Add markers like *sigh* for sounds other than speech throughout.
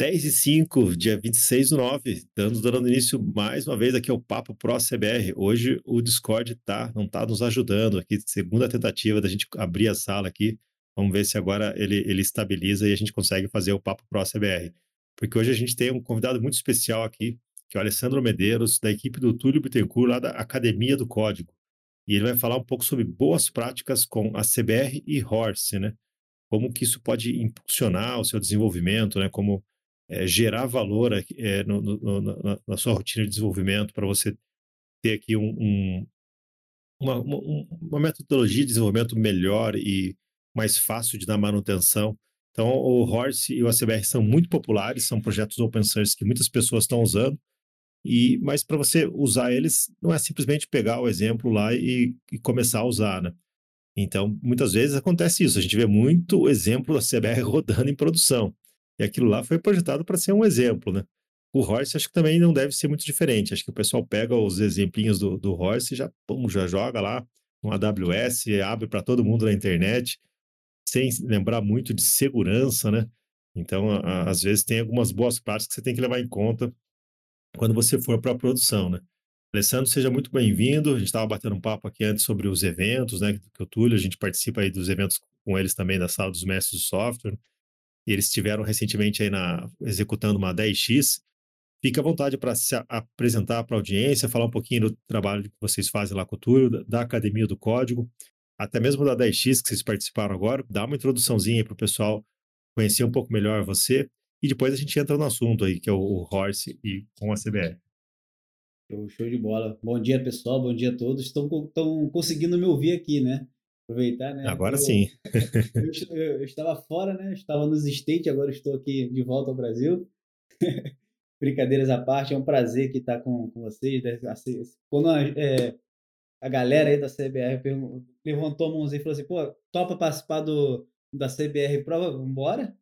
10 e 5, dia 26 do 9, estamos dando início mais uma vez aqui ao Papo Pro CBR. Hoje o Discord tá, não está nos ajudando aqui, segunda tentativa da gente abrir a sala aqui. Vamos ver se agora ele, ele estabiliza e a gente consegue fazer o Papo Pro CBR. Porque hoje a gente tem um convidado muito especial aqui, que é o Alessandro Medeiros, da equipe do Túlio Bittencourt, lá da Academia do Código. E ele vai falar um pouco sobre boas práticas com a CBR e Horse, né? Como que isso pode impulsionar o seu desenvolvimento, né? Como é, gerar valor é, no, no, na, na, sua rotina de desenvolvimento para você ter aqui um, um, uma, uma, metodologia de desenvolvimento melhor e mais fácil de dar manutenção. Então, o Horse e o ACBR são muito populares, são projetos open source que muitas pessoas estão usando, e mas para você usar eles, não é simplesmente pegar o exemplo lá e, e começar a usar, né? Então, muitas vezes acontece isso, a gente vê muito exemplo da CBR *laughs* rodando em produção. E aquilo lá foi projetado para ser um exemplo, né? O Horse acho que também não deve ser muito diferente. Acho que o pessoal pega os exemplinhos do, do Horse e já, pum, já joga lá no AWS, abre para todo mundo na internet, sem lembrar muito de segurança, né? Então, a, às vezes, tem algumas boas práticas que você tem que levar em conta quando você for para a produção, né? Alessandro, seja muito bem-vindo. A gente estava batendo um papo aqui antes sobre os eventos, né? Que o Túlio, a gente participa aí dos eventos com eles também da sala dos mestres do software. E eles estiveram recentemente aí na, executando uma 10x. Fique à vontade para se apresentar para a audiência, falar um pouquinho do trabalho que vocês fazem lá com o Túlio, da Academia do Código, até mesmo da 10x que vocês participaram agora. Dá uma introduçãozinha para o pessoal conhecer um pouco melhor você. E depois a gente entra no assunto aí, que é o Horse e com a CBR. Show de bola. Bom dia, pessoal. Bom dia a todos. Estão conseguindo me ouvir aqui, né? Aproveitar, né? Agora eu, sim. eu, eu, eu, estava fora, né? estava nos States, agora estou aqui de volta ao Brasil. *laughs* Brincadeiras à parte, é um prazer aqui estar com, com vocês. Né? Assim, quando a, é, a galera aí da CBR levantou a mãozinha e falou assim: pô, topa participar do, da CBR Prova? Vambora?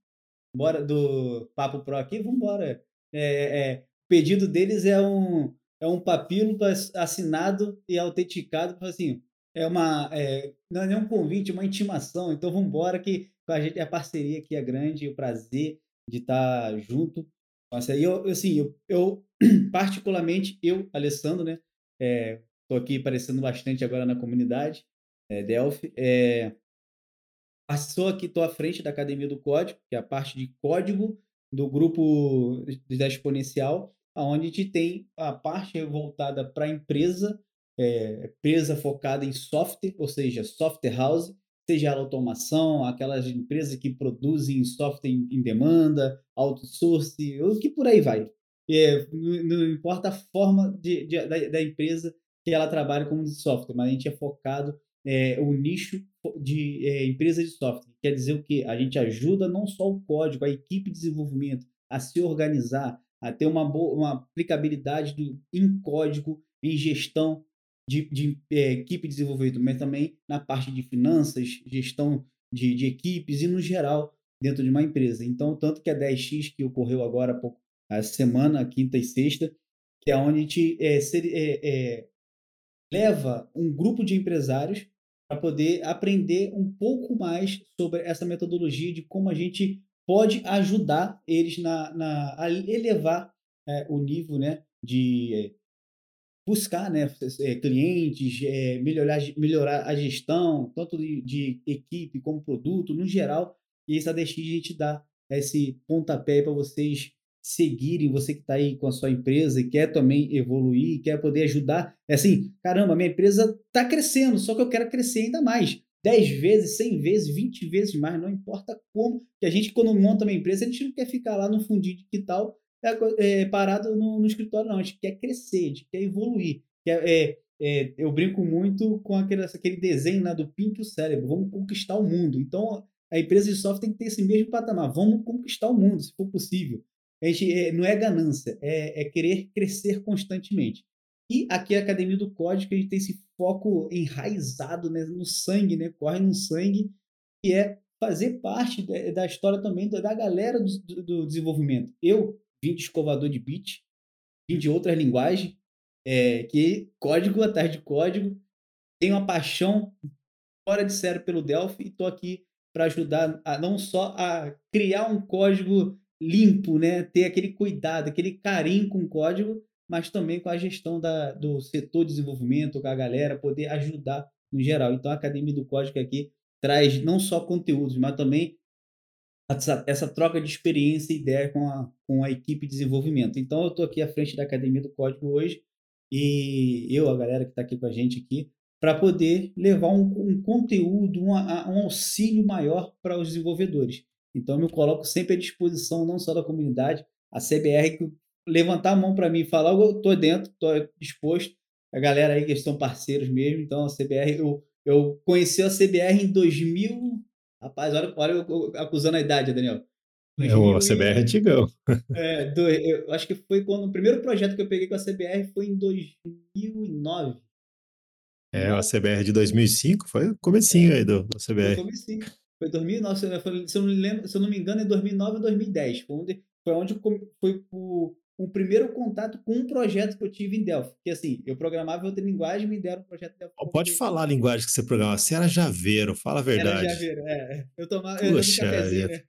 Bora do Papo Pro aqui? Vambora. É, é, o pedido deles é um, é um papilo assinado e autenticado assim é uma é, não é um convite, é uma intimação. Então vamos embora que a gente a parceria aqui é grande, o prazer de estar junto. Nossa, eu assim, eu, eu *clears throat* particularmente eu, Alessandro, né? É, tô aqui aparecendo bastante agora na comunidade é, Delphi. É, sou aqui, tô à frente da Academia do Código, que é a parte de código do grupo da Exponencial, onde a gente tem a parte voltada para a empresa é, empresa focada em software, ou seja, software house, seja ela automação, aquelas empresas que produzem software em, em demanda, outsourcing, o que por aí vai. É, não, não, importa a forma de, de, da, da, empresa que ela trabalha como de software, mas a gente é focado é, o nicho de é, empresa de software. Quer dizer o que? A gente ajuda não só o código, a equipe de desenvolvimento a se organizar, a ter uma boa uma aplicabilidade do, em código, em gestão de, de é, equipe de desenvolvimento, mas também na parte de finanças, gestão de, de, equipes e no geral dentro de uma empresa. Então, tanto que a 10x que ocorreu agora há a semana, quinta e sexta, que é onde a gente é, ser, é, leva um grupo de empresários para poder aprender um pouco mais sobre essa metodologia de como a gente pode ajudar eles na, na a elevar o nível né, de buscar né, eh, clientes, é, melhorar, melhorar a gestão, tanto de, de, equipe como produto, no geral. E essa DX a gente dá esse pontapé para vocês seguirem, você que está aí com a sua empresa e quer também evoluir, quer poder ajudar. É assim, caramba, minha empresa está crescendo, só que eu quero crescer ainda mais. 10 vezes, 100 vezes, 20 vezes mais, não importa como. Que a gente, quando monta uma empresa, a gente não quer ficar lá no fundinho de é, é, parado no, no, escritório, não. A gente quer crescer, a gente quer evoluir. Quer, é, é, eu brinco muito com aquele, aquele desenho lá do Pink e o cérebro. Vamos conquistar o mundo. Então, a empresa de software tem que ter esse mesmo patamar. Vamos conquistar o mundo, se for possível. A gente, é, não é ganância, é, é, querer crescer constantemente. E aqui a Academia do Código, a gente tem esse foco enraizado né, no sangue, né, corre no sangue, que é fazer parte da, história também da, galera do, do, desenvolvimento. Eu, vim de escovador de bit, vim de outras linguagens, é, que código atrás de código, tenho uma paixão fora de sério pelo Delphi e estou aqui para ajudar a não só a criar um código limpo, né? Ter aquele cuidado, aquele carinho com o código, mas também com a gestão da, do setor de desenvolvimento, com a galera, poder ajudar no geral. Então, a Academia do Código aqui traz não só conteúdos, mas também essa, essa troca de experiência e ideia com a, com a equipe de desenvolvimento. Então, eu estou aqui à frente da Academia do Código hoje, e eu, a galera que está aqui com a gente aqui, para poder levar um, um conteúdo, um, auxílio maior para os desenvolvedores. Então, eu me coloco sempre à disposição, não só da comunidade, a CBR, que levantar a mão para mim e falar, eu estou dentro, estou disposto. A galera aí que estão parceiros mesmo, então a CBR, eu, eu conheci a CBR em 2000. Rapaz, olha, olha eu, acusando a idade, Daniel. É, o CBR é antigão. É, do, eu acho que foi quando o primeiro projeto que eu peguei com a CBR foi em 2009. É, a CBR de 2005 foi o comecinho aí do, do CBR. Foi comecinho. Foi 2009, se eu, não me lembro, se eu não me engano, é 2009 ou 2010. Foi onde, foi onde foi o, o primeiro contato com um projeto que eu tive em Delphi. Que assim, eu programava outra linguagem e me deram um projeto Delphi. Pode falar a linguagem que você programava. Você era Javeiro, fala a verdade. Era Javeiro, é. Eu tomava. Puxa, eu, cafezinho, né?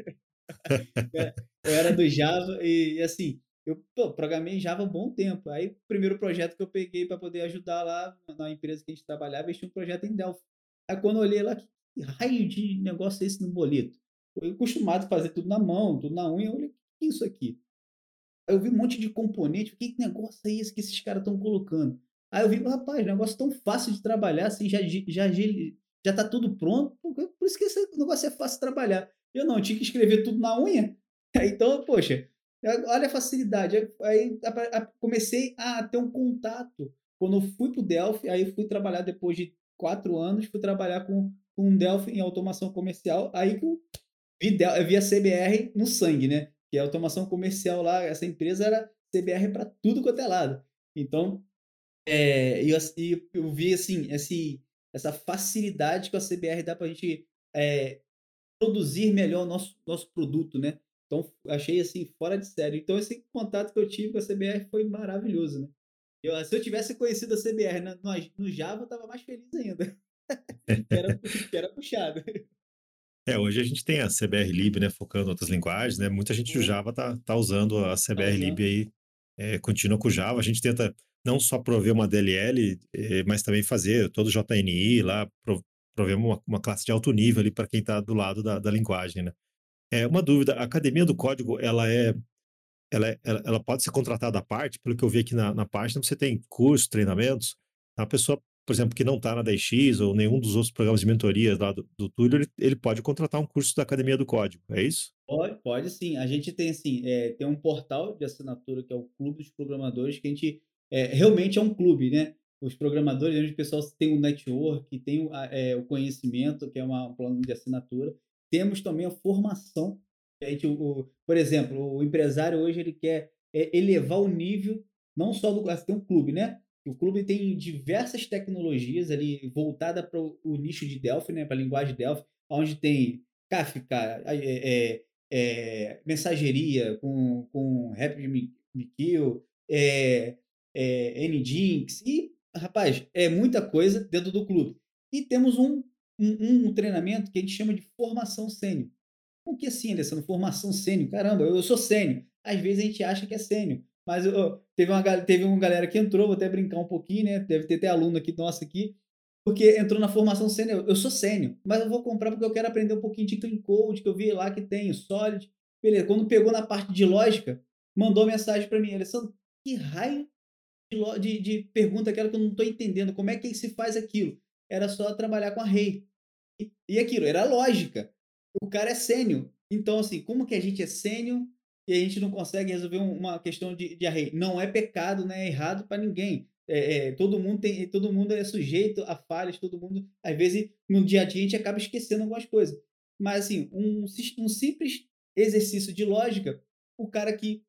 É, eu era do Java e, assim, eu pô, programei em Java há um bom tempo. Aí, o primeiro projeto que eu peguei para poder ajudar lá na empresa que a gente trabalhava, eu tinha um projeto em Delphi. Aí, quando eu olhei lá, que raio de negócio é esse no boleto? Eu acostumado a fazer tudo na mão, tudo na unha. Eu olhei, o que é isso aqui? Eu vi um monte de componente. Que negócio é esse que esses caras estão colocando? Aí eu vi, rapaz, negócio tão fácil de trabalhar, assim, já, já, já tá tudo pronto. Por isso que esse negócio é fácil de trabalhar. Eu não, eu tinha que escrever tudo na unha. *laughs* Então, poxa, olha a facilidade. Aí comecei a ter um contato. Quando eu fui para o Delphi, aí fui trabalhar depois de quatro anos, fui trabalhar com, com Delphi em automação comercial. Aí eu vi, eu vi a CBR no sangue, né? Que a automação comercial lá, essa empresa era CBR para tudo quanto é lado. Então, é, eu, eu vi assim, esse, essa facilidade que a CBR dá para a gente é, produzir melhor o nosso, nosso produto, né? Então, achei assim, fora de série. Então, esse contato que eu tive com a CBR foi maravilhoso, né? Eu, se eu tivesse conhecido a CBR no, no Java, eu tava mais feliz ainda. *laughs* era, era puxado. É, hoje a gente tem a CBR Lib, né, focando em outras linguagens, né? Muita gente do Java tá, tá usando a CBR uhum. Lib aí, é, continua com o Java. A gente tenta não só prover uma DLL, é, mas também fazer todo o JNI lá, prover uma, uma classe de alto nível ali para quem está do lado da, da linguagem, né? É uma dúvida, a Academia do Código, ela é ela, é, ela, ela, pode ser contratada à parte, pelo que eu vi aqui na, na página, você tem cursos, treinamentos. A pessoa, por exemplo, que não está na DX ou nenhum dos outros programas de mentoria lá do, do Túlio, ele, ele, pode contratar um curso da Academia do Código, é isso? Pode, pode sim. A gente tem assim, é, tem um portal de assinatura que é o Clube dos Programadores, que a gente é, realmente é um clube, né? Os programadores, a gente, o pessoal tem o network, tem o, é, o conhecimento, que é uma, um plano de assinatura. Temos também a formação. A gente, o, por exemplo, o empresário hoje ele quer é, elevar o nível, não só do. Tem um clube, né? O clube tem diversas tecnologias ali voltada para o nicho de Delphi, né? Para a linguagem Delphi, onde tem Kafka, é, é, é, mensageria com, com RapidMQ, é, é, Nginx, e, rapaz, é muita coisa dentro do clube. E temos um um, um treinamento que a gente chama de formação sênior. O que assim, Alessandro? Formação sênior? Caramba, eu sou sênior. Às vezes a gente acha que é sênior. Mas eu, teve, uma, teve uma galera que entrou, vou até brincar um pouquinho, né? Deve ter até aluno aqui nosso aqui, porque entrou na formação sênior. Eu sou sênior, mas eu vou comprar porque eu quero aprender um pouquinho de clean code, que eu vi lá que tem, solid. Beleza, quando pegou na parte de lógica, mandou mensagem para mim, Alessandro, que raio de, de, de pergunta aquela que eu não estou entendendo, como é que se faz aquilo? Era só trabalhar com a rei. E aquilo, era lógica. O cara é sênior. Então, assim, como que a gente é sênior e a gente não consegue resolver uma questão de, array? Não é pecado, não é errado para ninguém. É, é, todo mundo tem, todo mundo é sujeito a falhas, todo mundo, às vezes, no dia a dia a gente acaba esquecendo algumas coisas. Mas, assim, um, um simples exercício de lógica, o cara que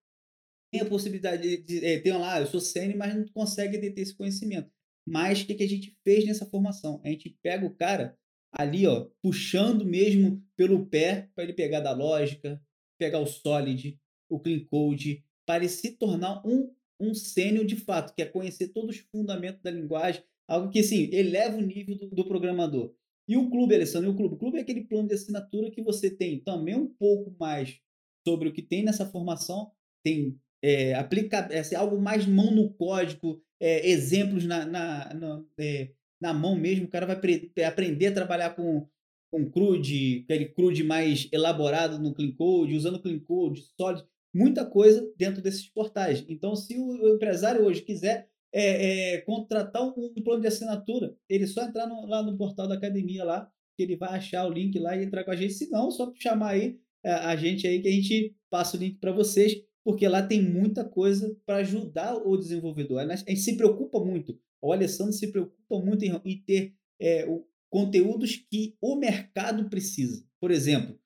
tem a possibilidade de, de é, tem lá, eu sou sênior, mas não consegue ter esse conhecimento. Mas o que, que a gente fez nessa formação? A gente pega o cara ali, ó, puxando mesmo pelo pé para ele pegar da lógica, pegar o solid, o clean code, para se tornar um um sênior de fato, que é conhecer todos os fundamentos da linguagem, algo que assim, eleva o nível do, do programador. E o clube, Alessandro, e o clube? O clube é aquele plano de assinatura que você tem também um pouco mais sobre o que tem nessa formação, tem é, aplica, é, algo mais mão no código, é, exemplos na, na, na, é, na, mão mesmo. O cara vai aprender a trabalhar com, com CRUD, aquele CRUD mais elaborado no Clean Code, usando Clean Code, Solid, muita coisa dentro desses portais. Então, se o, empresário hoje quiser é, é, contratar um, plano de assinatura, ele só entrar no, lá no portal da academia lá, que ele vai achar o link lá e entrar com a gente. Se não, só chamar aí a, a gente aí que a gente passa o link para vocês porque lá tem muita coisa para ajudar o desenvolvedor. A gente se preocupa muito, o Alessandro se preocupa muito em, em ter é, o, conteúdos que o mercado precisa. Por exemplo,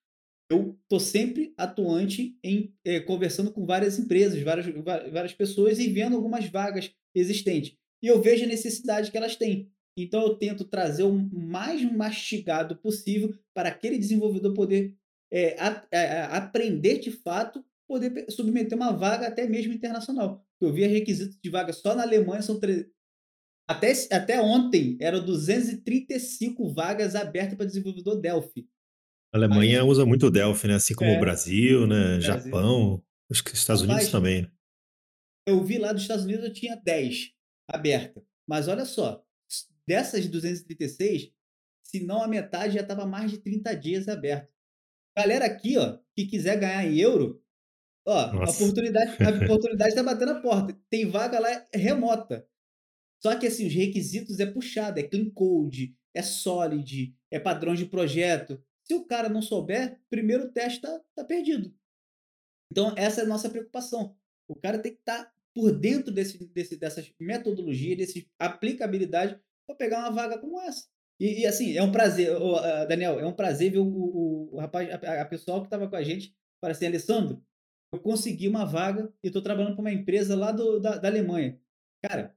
eu estou sempre atuante em é, conversando com várias empresas, várias, várias pessoas e vendo algumas vagas existentes. E eu vejo a necessidade que elas têm. Então eu tento trazer o mais mastigado possível para aquele desenvolvedor poder é, a, a, aprender de fato poder submeter uma vaga até mesmo internacional. Eu vi requisitos de vaga só na Alemanha, são tre... até, até ontem eram 235 vagas abertas para desenvolvedor Delphi. A Alemanha Aí, usa muito Delphi, né? Assim como é, o Brasil, né? Brasil. Japão, acho que os Estados Unidos Mas, também. Eu vi lá dos Estados Unidos eu tinha 10 abertas. Mas olha só, dessas 236, se não a metade já estava mais de 30 dias aberto. Galera aqui, ó, que quiser ganhar em euro, Ó, a oportunidade, a *laughs* oportunidade está batendo a porta. Tem vaga lá remota. Só que assim, os requisitos é puxado, é clean code, é solid, é padrão de projeto. Se o cara não souber, primeiro teste tá, tá perdido. Então, essa é a nossa preocupação. O cara tem que estar tá por dentro desse, desse, dessas metodologias, dessa aplicabilidade, para pegar uma vaga como essa. E, e, assim, é um prazer, uh, Daniel, é um prazer ver o, o, o rapaz, a, a pessoal que estava com a gente, para assim, Alessandro, eu consegui uma vaga e estou trabalhando para uma empresa lá do, da, da Alemanha. Cara,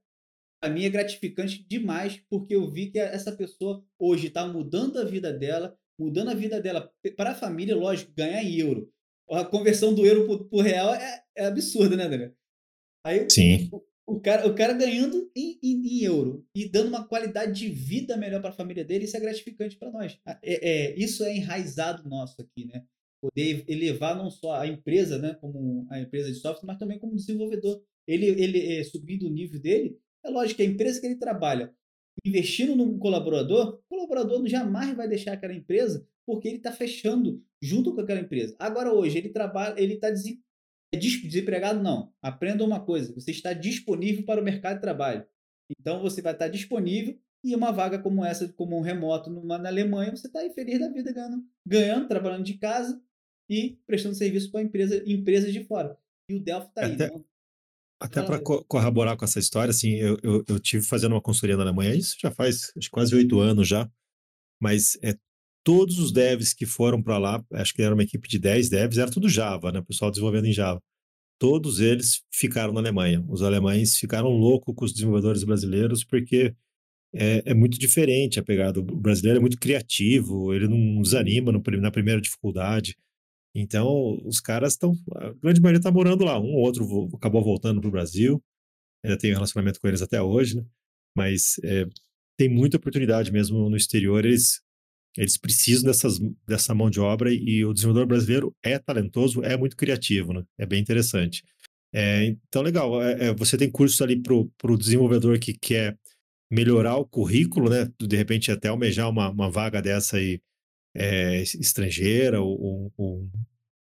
para mim é gratificante demais, porque eu vi que essa pessoa hoje está mudando a vida dela, mudando a vida dela para a família, lógico, ganhar em euro. A conversão do euro por, real é, é absurda, né, Daniel? Aí, Sim. O, o, cara, o cara ganhando em, em, em, euro e dando uma qualidade de vida melhor para a família dele, isso é gratificante para nós. É, é, isso é enraizado nosso aqui, né? poder elevar não só a empresa, né, como a empresa de software, mas também como desenvolvedor. Ele, ele é, subindo o nível dele, é lógico que a empresa que ele trabalha, investindo no colaborador, o colaborador jamais vai deixar aquela empresa porque ele está fechando junto com aquela empresa. Agora hoje ele trabalha, ele está é desempregado não. Aprenda uma coisa: você está disponível para o mercado de trabalho. Então você vai estar disponível e uma vaga como essa, como um remoto numa, na Alemanha, você está aí feliz da vida ganhando, ganhando, trabalhando de casa e prestando serviço para empresa, empresas de fora. E o Delphi está aí. Até, né? Até para co corroborar com essa história, assim, eu, eu, eu, tive fazendo uma consultoria na Alemanha, isso já faz acho, quase oito anos já, mas é, todos os devs que foram para lá, acho que era uma equipe de 10 devs, era tudo Java, né? O pessoal desenvolvendo em Java. Todos eles ficaram na Alemanha. Os alemães ficaram loucos com os desenvolvedores brasileiros porque é, é, muito diferente a pegada. O brasileiro é muito criativo, ele não desanima no, na primeira dificuldade. Então, os caras estão. A grande maioria está morando lá. Um ou outro acabou voltando para o Brasil. Ainda tenho relacionamento com eles até hoje, né? Mas é, tem muita oportunidade mesmo no exterior. Eles, eles precisam dessas, dessa mão de obra e o desenvolvedor brasileiro é talentoso, é muito criativo, né? É bem interessante. É, então, legal. É, é você tem cursos ali para o desenvolvedor que quer melhorar o currículo, né? De repente, até almejar uma, uma vaga dessa aí é, estrangeira ou, ou,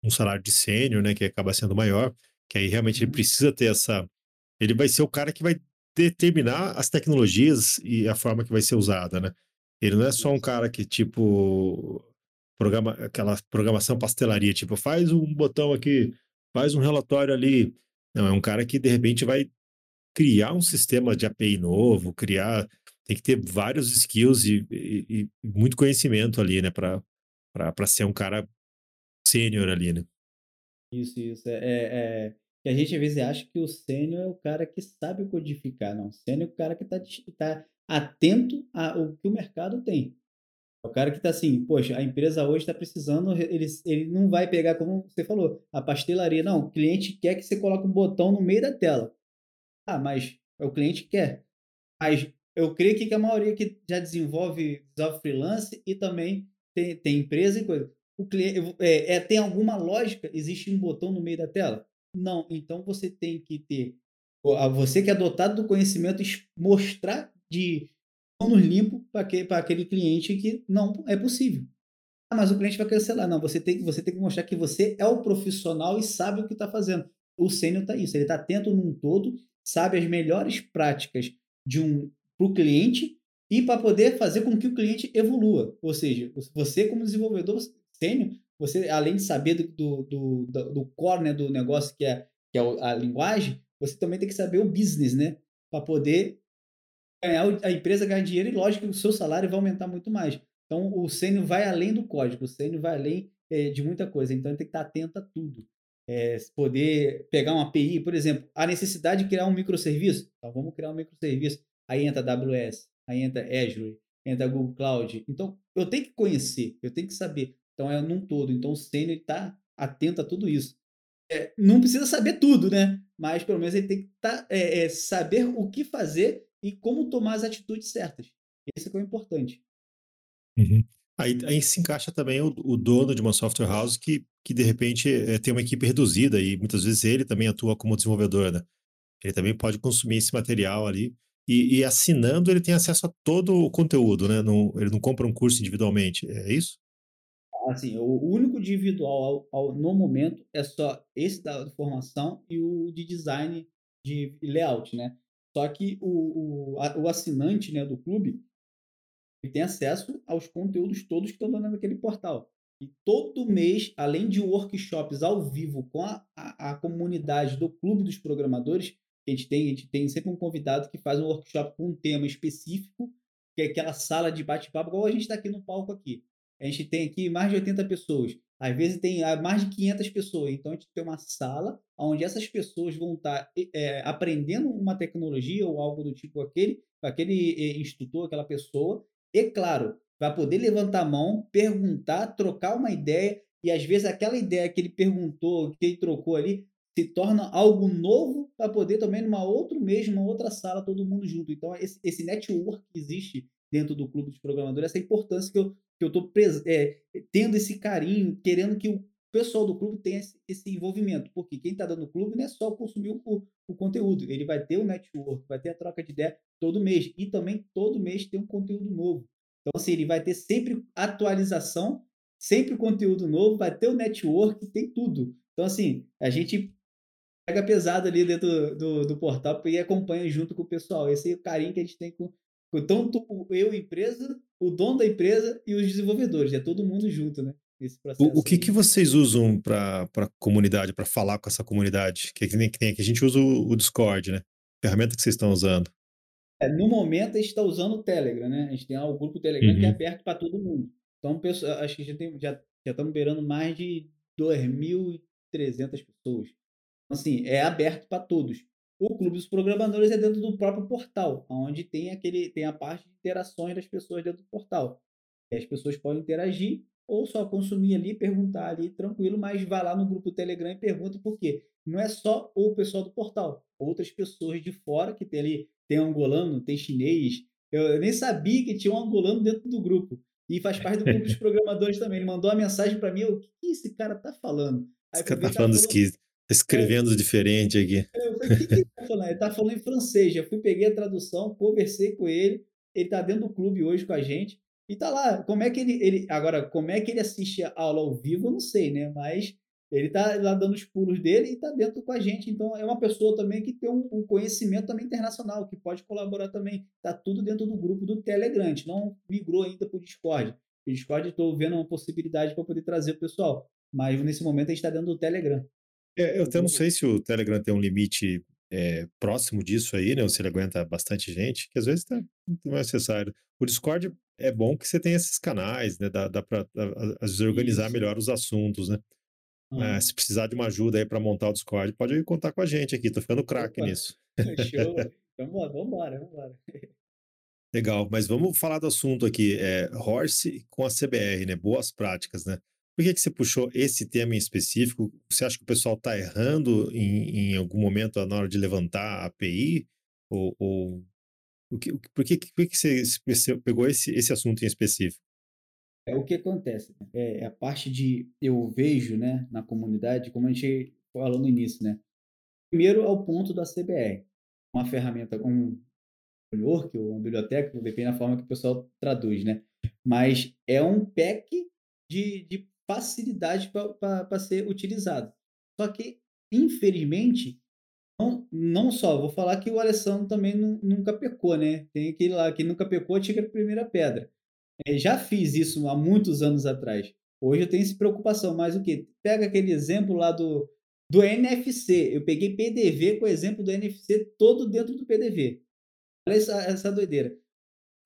um salário de sênior, né, que acaba sendo maior, que aí realmente ele uhum. precisa ter essa. Ele vai ser o cara que vai determinar as tecnologias e a forma que vai ser usada, né? Ele não é só um cara que, tipo, programa aquela programação pastelaria, tipo, faz um botão aqui, faz um relatório ali. Não, é um cara que de repente vai criar um sistema de API novo, criar tem que ter vários skills e, e, e muito conhecimento ali, né, para ser um cara sênior ali, né? Isso, isso. É, é, é, que a gente às vezes acha que o sênior é o cara que sabe codificar, não. O sênior é o cara que está tá atento ao que o mercado tem. É o cara que está assim, poxa, a empresa hoje está precisando, ele, ele não vai pegar, como você falou, a pastelaria. Não, o cliente quer que você coloque um botão no meio da tela. Ah, mas o cliente quer. Mas eu creio que a maioria que já desenvolve, desenvolve freelance e também tem, tem empresa e coisa. o cliente é, é, tem alguma lógica? Existe um botão no meio da tela? Não. Então você tem que ter você que é dotado do conhecimento mostrar de mãos limpo para aquele cliente que não é possível. Ah, mas o cliente vai cancelar. Não, você tem, você tem que mostrar que você é o profissional e sabe o que está fazendo. O sênior está isso, ele está atento num todo, sabe as melhores práticas de um para o cliente e para poder fazer com que o cliente evolua. Ou seja, você como desenvolvedor sênior, você além de saber do, do, do, do core né, do negócio que é, que é a linguagem, você também tem que saber o business, né? Para poder ganhar a empresa ganhar dinheiro e lógico que o seu salário vai aumentar muito mais. Então o sênior vai além do código, o sênior vai além é, de muita coisa. Então ele tem que estar atento a tudo. É, poder pegar uma API, por exemplo, a necessidade de criar um microserviço. Então vamos criar um microserviço. Aí entra AWS, aí entra Azure, entra Google Cloud. Então eu tenho que conhecer, eu tenho que saber. Então é num todo. Então o sênior está atento a tudo isso. É, não precisa saber tudo, né? Mas pelo menos ele tem que tá, é, é, saber o que fazer e como tomar as atitudes certas. Esse é o importante. Uhum. Aí, aí, se encaixa também o, o, dono de uma software house que, que de repente é, tem uma equipe reduzida e muitas vezes ele também atua como desenvolvedor, né? Ele também pode consumir esse material ali e, e assinando ele tem acesso a todo o conteúdo, né? Não, ele não compra um curso individualmente, é isso? Assim, o único individual ao, ao, no momento é só esse da formação e o de design de layout, né? Só que o, o, a, o assinante né, do clube tem acesso aos conteúdos todos que estão dando naquele portal. E todo mês, além de workshops ao vivo com a, a, a, comunidade do Clube dos Programadores, a gente tem, a gente tem sempre um convidado que faz um workshop com um tema específico, que é aquela sala de bate-papo, igual a gente está aqui no palco aqui. A gente tem aqui mais de 80 pessoas. Às vezes tem ah, mais de 500 pessoas. Então a gente tem uma sala onde essas pessoas vão estar é, aprendendo uma tecnologia ou algo do tipo aquele, aquele instrutor, aquela pessoa. E claro, vai poder levantar a mão, perguntar, trocar uma ideia. E às vezes aquela ideia que ele perguntou, que ele trocou ali, se torna algo novo para poder também numa outro mês, numa outra sala, todo mundo junto. Então, esse, esse network que existe dentro do clube dos programadores, essa importância que eu, que eu estou é, tendo esse carinho, querendo que o pessoal do clube tenha esse, esse envolvimento. Porque quem está dando o clube não é só consumir o, o, conteúdo, ele vai ter o network, vai ter a troca de ideia todo mês. E também todo mês tem um conteúdo novo. Então, assim, ele vai ter sempre atualização, sempre conteúdo novo, vai ter o network, tem tudo. Então, assim, a gente pega pesado ali dentro do, do, portal e acompanha junto com o pessoal. Esse é o carinho que a gente tem com, tanto eu, empresa, o dono da empresa e os desenvolvedores. É todo mundo junto, né? Esse processo. O, o que, que vocês usam para a comunidade, para falar com essa comunidade? Que, que, que, que a gente usa o, o Discord, né? ferramenta que vocês estão usando? É, no momento a gente está usando o Telegram, né? A gente tem o grupo Telegram uhum. que é uhum. aberto para todo mundo. Então, acho que já, tem, já, já estamos beirando mais de 2.300 pessoas. Então, assim, é aberto para todos. O Clube dos Programadores é dentro do próprio portal, onde tem aquele tem a parte de interações das pessoas dentro do portal. As pessoas podem interagir ou só consumir ali, perguntar ali tranquilo, mas vá lá no grupo Telegram e pergunta por quê. Não é só o pessoal do portal, outras pessoas de fora que tem ali, tem angolano, tem chinês. Eu, eu nem sabia que tinha um angolano dentro do grupo. E faz parte do grupo dos *laughs* programadores também. Ele mandou uma mensagem para mim, o que esse cara tá falando? Aí, esse cara tá falando esquisito. Tá escrevendo é, diferente aqui. Eu falei, o que, ele tá falando? Ele tá falando em francês. Já fui, peguei a tradução, conversei com ele. Ele tá dentro do clube hoje com a gente. E tá lá. Como é que ele, ele. Agora, como é que ele assiste a aula ao vivo, eu não sei, né? Mas ele tá lá dando os pulos dele e tá dentro com a gente. Então, é uma pessoa também que tem um, um conhecimento também internacional, que pode colaborar também. Tá tudo dentro do grupo do Telegram. Não migrou ainda pro Discord. O Discord, estou vendo uma possibilidade para poder trazer o pessoal. Mas nesse momento a gente está dentro do Telegram. É, eu até não sei se o Telegram tem um limite é, próximo disso aí, né? Ou se ele aguenta bastante gente, que às vezes tá, não é necessário. O Discord é bom que você tem esses canais, né? Dá, dá para às vezes organizar Isso. melhor os assuntos, né? Hum. se precisar de uma ajuda aí para montar o Discord, pode contar com a gente aqui. Tô ficando craque nisso. *laughs* Show. *laughs* vamos embora, vamos embora. Legal, mas vamos falar do assunto aqui. É, Horse com a CBR, né? Boas práticas, né? Por que, que você puxou esse tema em específico? Você acha que o pessoal está errando em, em, algum momento na hora de levantar a API? Ou, ou o que, por que, por que, você, pegou esse, esse assunto em específico? É o que acontece. Né? É, é a parte de eu vejo, né, na comunidade, como a gente falou no início, né? Primeiro é o ponto da CBR, uma ferramenta, um framework ou uma biblioteca, depende da forma que o pessoal traduz, né? Mas é um pack de, de facilidade para ser utilizado. Só que, infelizmente, não, não só, vou falar que o Alessandro também nunca pecou, né? Tem aquele lá que nunca pecou, tira a primeira pedra. É, já fiz isso há muitos anos atrás. Hoje eu tenho essa preocupação, mas o que? Pega aquele exemplo lá do, do NFC. Eu peguei PDV com o exemplo do NFC todo dentro do PDV. Olha essa, essa doideira.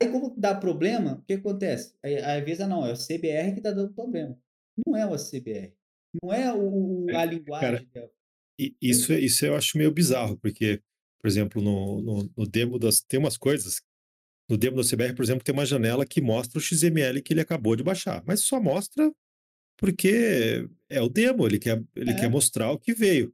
Aí, como dá problema, o que acontece? Aí, às vezes, ah, não, é o CBR que está dando problema. Não é o CBR. Não é o, a linguagem. Cara, isso, isso eu acho meio bizarro, porque, por exemplo, no, no, no demo das. Tem umas coisas no demo do CBR, por exemplo, tem uma janela que mostra o XML que ele acabou de baixar, mas só mostra porque é o demo, ele quer, ele é. quer mostrar o que veio.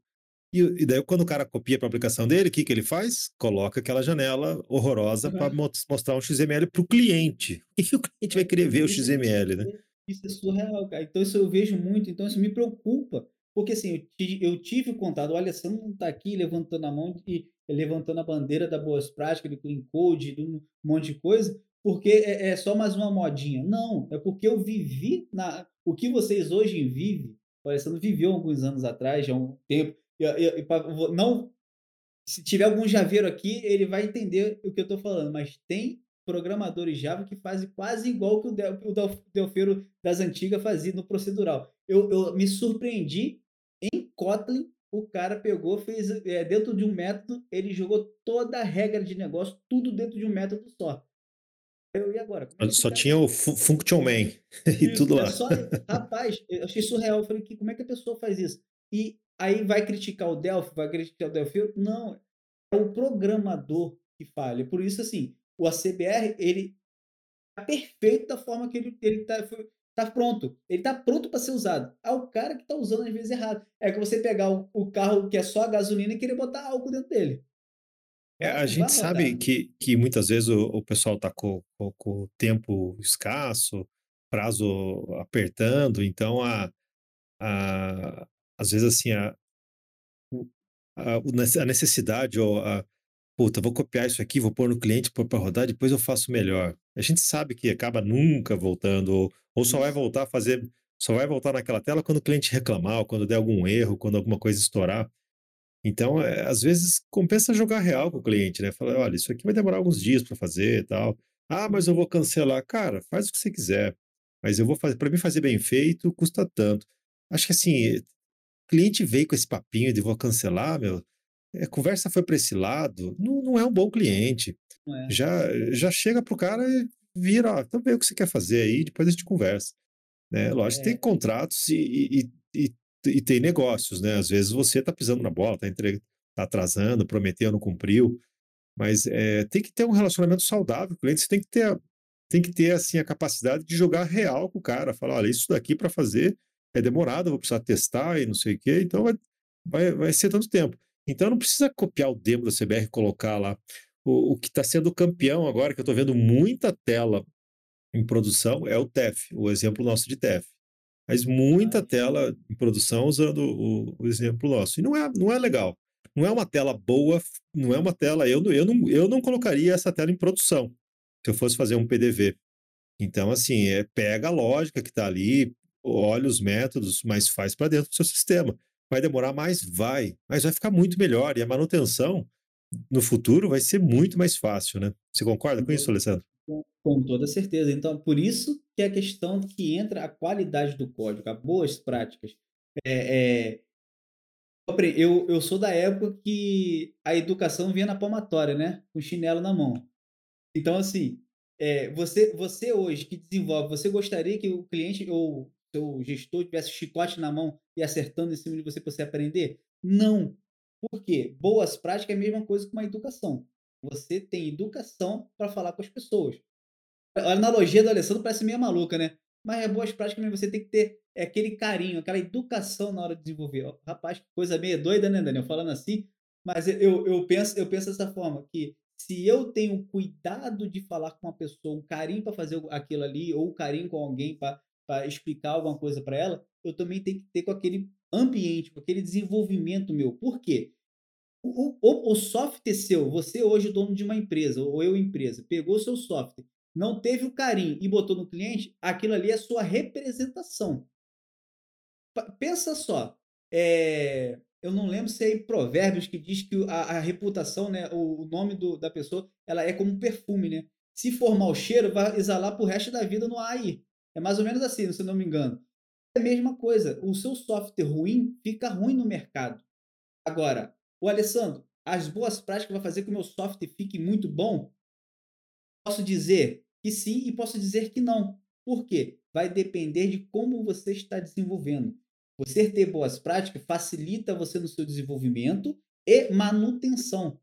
E, e, daí, quando o cara copia para a aplicação dele, o que, que ele faz? Coloca aquela janela horrorosa uhum. para mostrar um XML para o cliente. *laughs* E o cliente vai querer ver o XML, né? Isso é surreal, cara. Então, isso eu vejo muito, então isso me preocupa. Porque assim, eu tive contato, o Alessandro não está aqui levantando a mão e levantando a bandeira da boas práticas, de clean code, de um monte de coisa, porque é, é, só mais uma modinha. Não, é porque eu vivi na. O que vocês hoje vivem, o Alessandro viveu alguns anos atrás, já há um tempo. E, e, e, não, se tiver algum javeiro aqui, ele vai entender o que eu estou falando, mas tem programadores Java que fazem quase igual que o, Del, o Delfeiro das antigas fazia no procedural. Eu, eu me surpreendi em Kotlin, o cara pegou, fez é, dentro de um método, ele jogou toda a regra de negócio, tudo dentro de um método só. Eu, e agora? É só tinha o Function Man *laughs* e tudo é lá. Só, rapaz, eu achei surreal. Eu falei, que, como é que a pessoa faz isso? E aí vai criticar o Delphi, vai criticar o Delphi? Não, é o programador que falha. Por isso, assim, o ACBR, ele é perfeito da forma que ele, ele tá, foi, Tá pronto. Ele tá pronto para ser usado. É o cara que tá usando às vezes errado. É que você pegar o, o carro que é só a gasolina e querer botar álcool dentro dele. É, a gente sabe que, que muitas vezes o, o pessoal tá com, com, com tempo escasso, prazo apertando, então a, a, às vezes assim a, a, a necessidade ou a, puta, vou copiar isso aqui, vou pôr no cliente, pôr para rodar, depois eu faço melhor. A gente sabe que acaba nunca voltando, ou, ou só vai voltar a fazer, só vai voltar naquela tela quando o cliente reclamar, ou quando der algum erro, quando alguma coisa estourar. Então, é, às vezes, compensa jogar real com o cliente, né? Falar, olha, isso aqui vai demorar alguns dias para fazer e tal. Ah, mas eu vou cancelar. Cara, faz o que você quiser. Mas eu vou fazer, para mim fazer bem feito, custa tanto. Acho que assim, cliente veio com esse papinho de vou cancelar, meu. A é, conversa foi para esse lado, não, não é um bom cliente. É. Já, já chega pro cara e vira, ó, então vê o que você quer fazer aí, depois a gente conversa. Né? Lógico, é. tem contratos e, e, e, e, tem negócios, né? Às vezes você está pisando na bola, está entre... tá atrasando, prometeu, não cumpriu. Mas é, tem que ter um relacionamento saudável com o cliente, você tem que ter, tem que ter assim, a capacidade de jogar real com o cara, falar, olha, isso daqui para fazer é demorado, vou precisar testar e não sei o quê, então vai, vai, vai ser tanto tempo. Então não precisa copiar o demo da CBR e colocar lá o, o que está sendo campeão agora, que eu estou vendo muita tela em produção, é o TEF, o exemplo nosso de TEF. Mas muita tela em produção usando o, o, exemplo nosso. E não é, não é legal. Não é uma tela boa, não é uma tela. Eu, eu, não, eu não colocaria essa tela em produção se eu fosse fazer um PDV. Então, assim, é, pega a lógica que está ali, olha os métodos, mas faz para dentro do seu sistema. Vai demorar mais? Vai. Mas vai ficar muito melhor. E a manutenção no futuro vai ser muito mais fácil, né? Você concorda com isso, Alessandro? Com toda certeza. Então, por isso que é a questão que entra a qualidade do código, as boas práticas. É, é... Eu, eu sou da época que a educação vinha na palmatória, né? Com chinelo na mão. Então, assim, é, você, você hoje que desenvolve, você gostaria que o cliente ou seu gestor tivesse chicote na mão e acertando em cima de você para você aprender? Não. Por quê? Boas práticas é a mesma coisa que uma educação. Você tem educação para falar com as pessoas. A analogia do Alessandro parece meio maluca, né? Mas é boas práticas, mas você tem que ter é, aquele carinho, aquela educação na hora de desenvolver. Rapaz, coisa meio doida, né, Daniel? Falando assim. Mas eu, eu, penso, eu penso dessa forma, que se eu tenho cuidado de falar com uma pessoa, um carinho para fazer aquilo ali, ou carinho com alguém para explicar alguma coisa para ela, eu também tenho que ter com aquele ambiente, com aquele desenvolvimento meu. Por quê? O, o, o software seu, você hoje dono de uma empresa, ou eu empresa, pegou seu software, não teve o carinho e botou no cliente, aquilo ali é sua representação. Pensa só, é, eu não lembro se é em Provérbios que diz que a, a reputação, né, o, o nome do, da pessoa, ela é como um perfume, né? Se for mau cheiro, vai exalar pro resto da vida no ar aí. É mais ou menos assim, se não me engano. É a mesma coisa. O seu software ruim fica ruim no mercado. Agora, o Alessandro, as boas práticas vão fazer que o meu software fique muito bom? Posso dizer que sim e posso dizer que não. Por quê? Vai depender de como você está desenvolvendo. Você ter boas práticas facilita você no seu desenvolvimento e manutenção.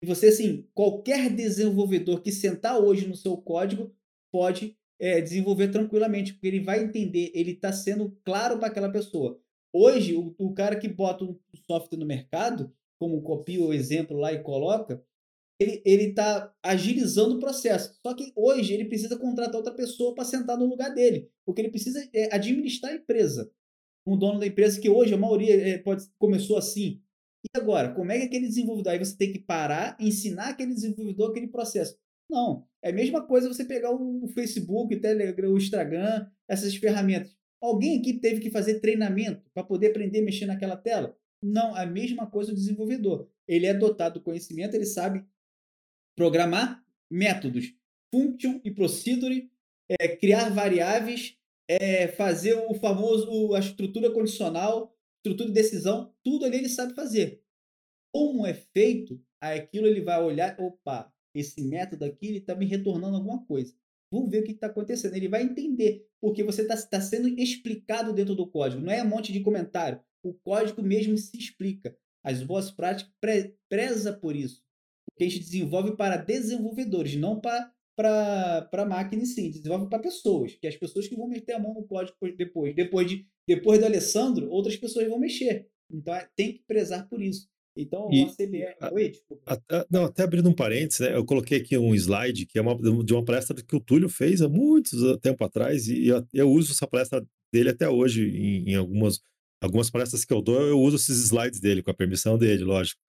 E você, assim, qualquer desenvolvedor que sentar hoje no seu código pode é, desenvolver tranquilamente, porque ele vai entender, ele está sendo claro para aquela pessoa. Hoje, o, o, cara que bota um software no mercado, como copia o exemplo lá e coloca, ele está agilizando o processo. Só que hoje ele precisa contratar outra pessoa para sentar no lugar dele, porque ele precisa é, administrar a empresa um dono da empresa que hoje a maioria é, pode, começou assim. E agora, como é que aquele desenvolvedor? Aí você tem que parar, ensinar aquele desenvolvedor aquele processo. Não, é a mesma coisa você pegar o Facebook, o Telegram, o Instagram, essas ferramentas. Alguém aqui teve que fazer treinamento para poder aprender a mexer naquela tela? Não, a mesma coisa o desenvolvedor. Ele é dotado do conhecimento, ele sabe programar métodos, function e procedure, é, criar variáveis é, fazer o famoso, a estrutura condicional, estrutura de decisão, tudo ali ele sabe fazer. Como é feito, aquilo ele vai olhar, opa, esse método aqui está me retornando alguma coisa. Vamos ver o que está acontecendo. Ele vai entender, porque você está tá sendo explicado dentro do código. Não é um monte de comentário. O código mesmo se explica. As boas práticas pre preza por isso. Porque a gente desenvolve para desenvolvedores, não para para máquina em si, desenvolve para pessoas, que é as pessoas que vão meter a mão no código depois. Depois, de, depois do Alessandro, outras pessoas vão mexer. Então é, tem que prezar por isso. Então, e, a CBR. A, Oi, desculpa. Até, não, até abrindo um parênteses, né, eu coloquei aqui um slide que é uma, de uma palestra que o Túlio fez há muito tempo atrás, e eu, eu uso essa palestra dele até hoje, em, em, algumas, algumas palestras que eu dou, eu uso esses slides dele, com a permissão dele, lógico.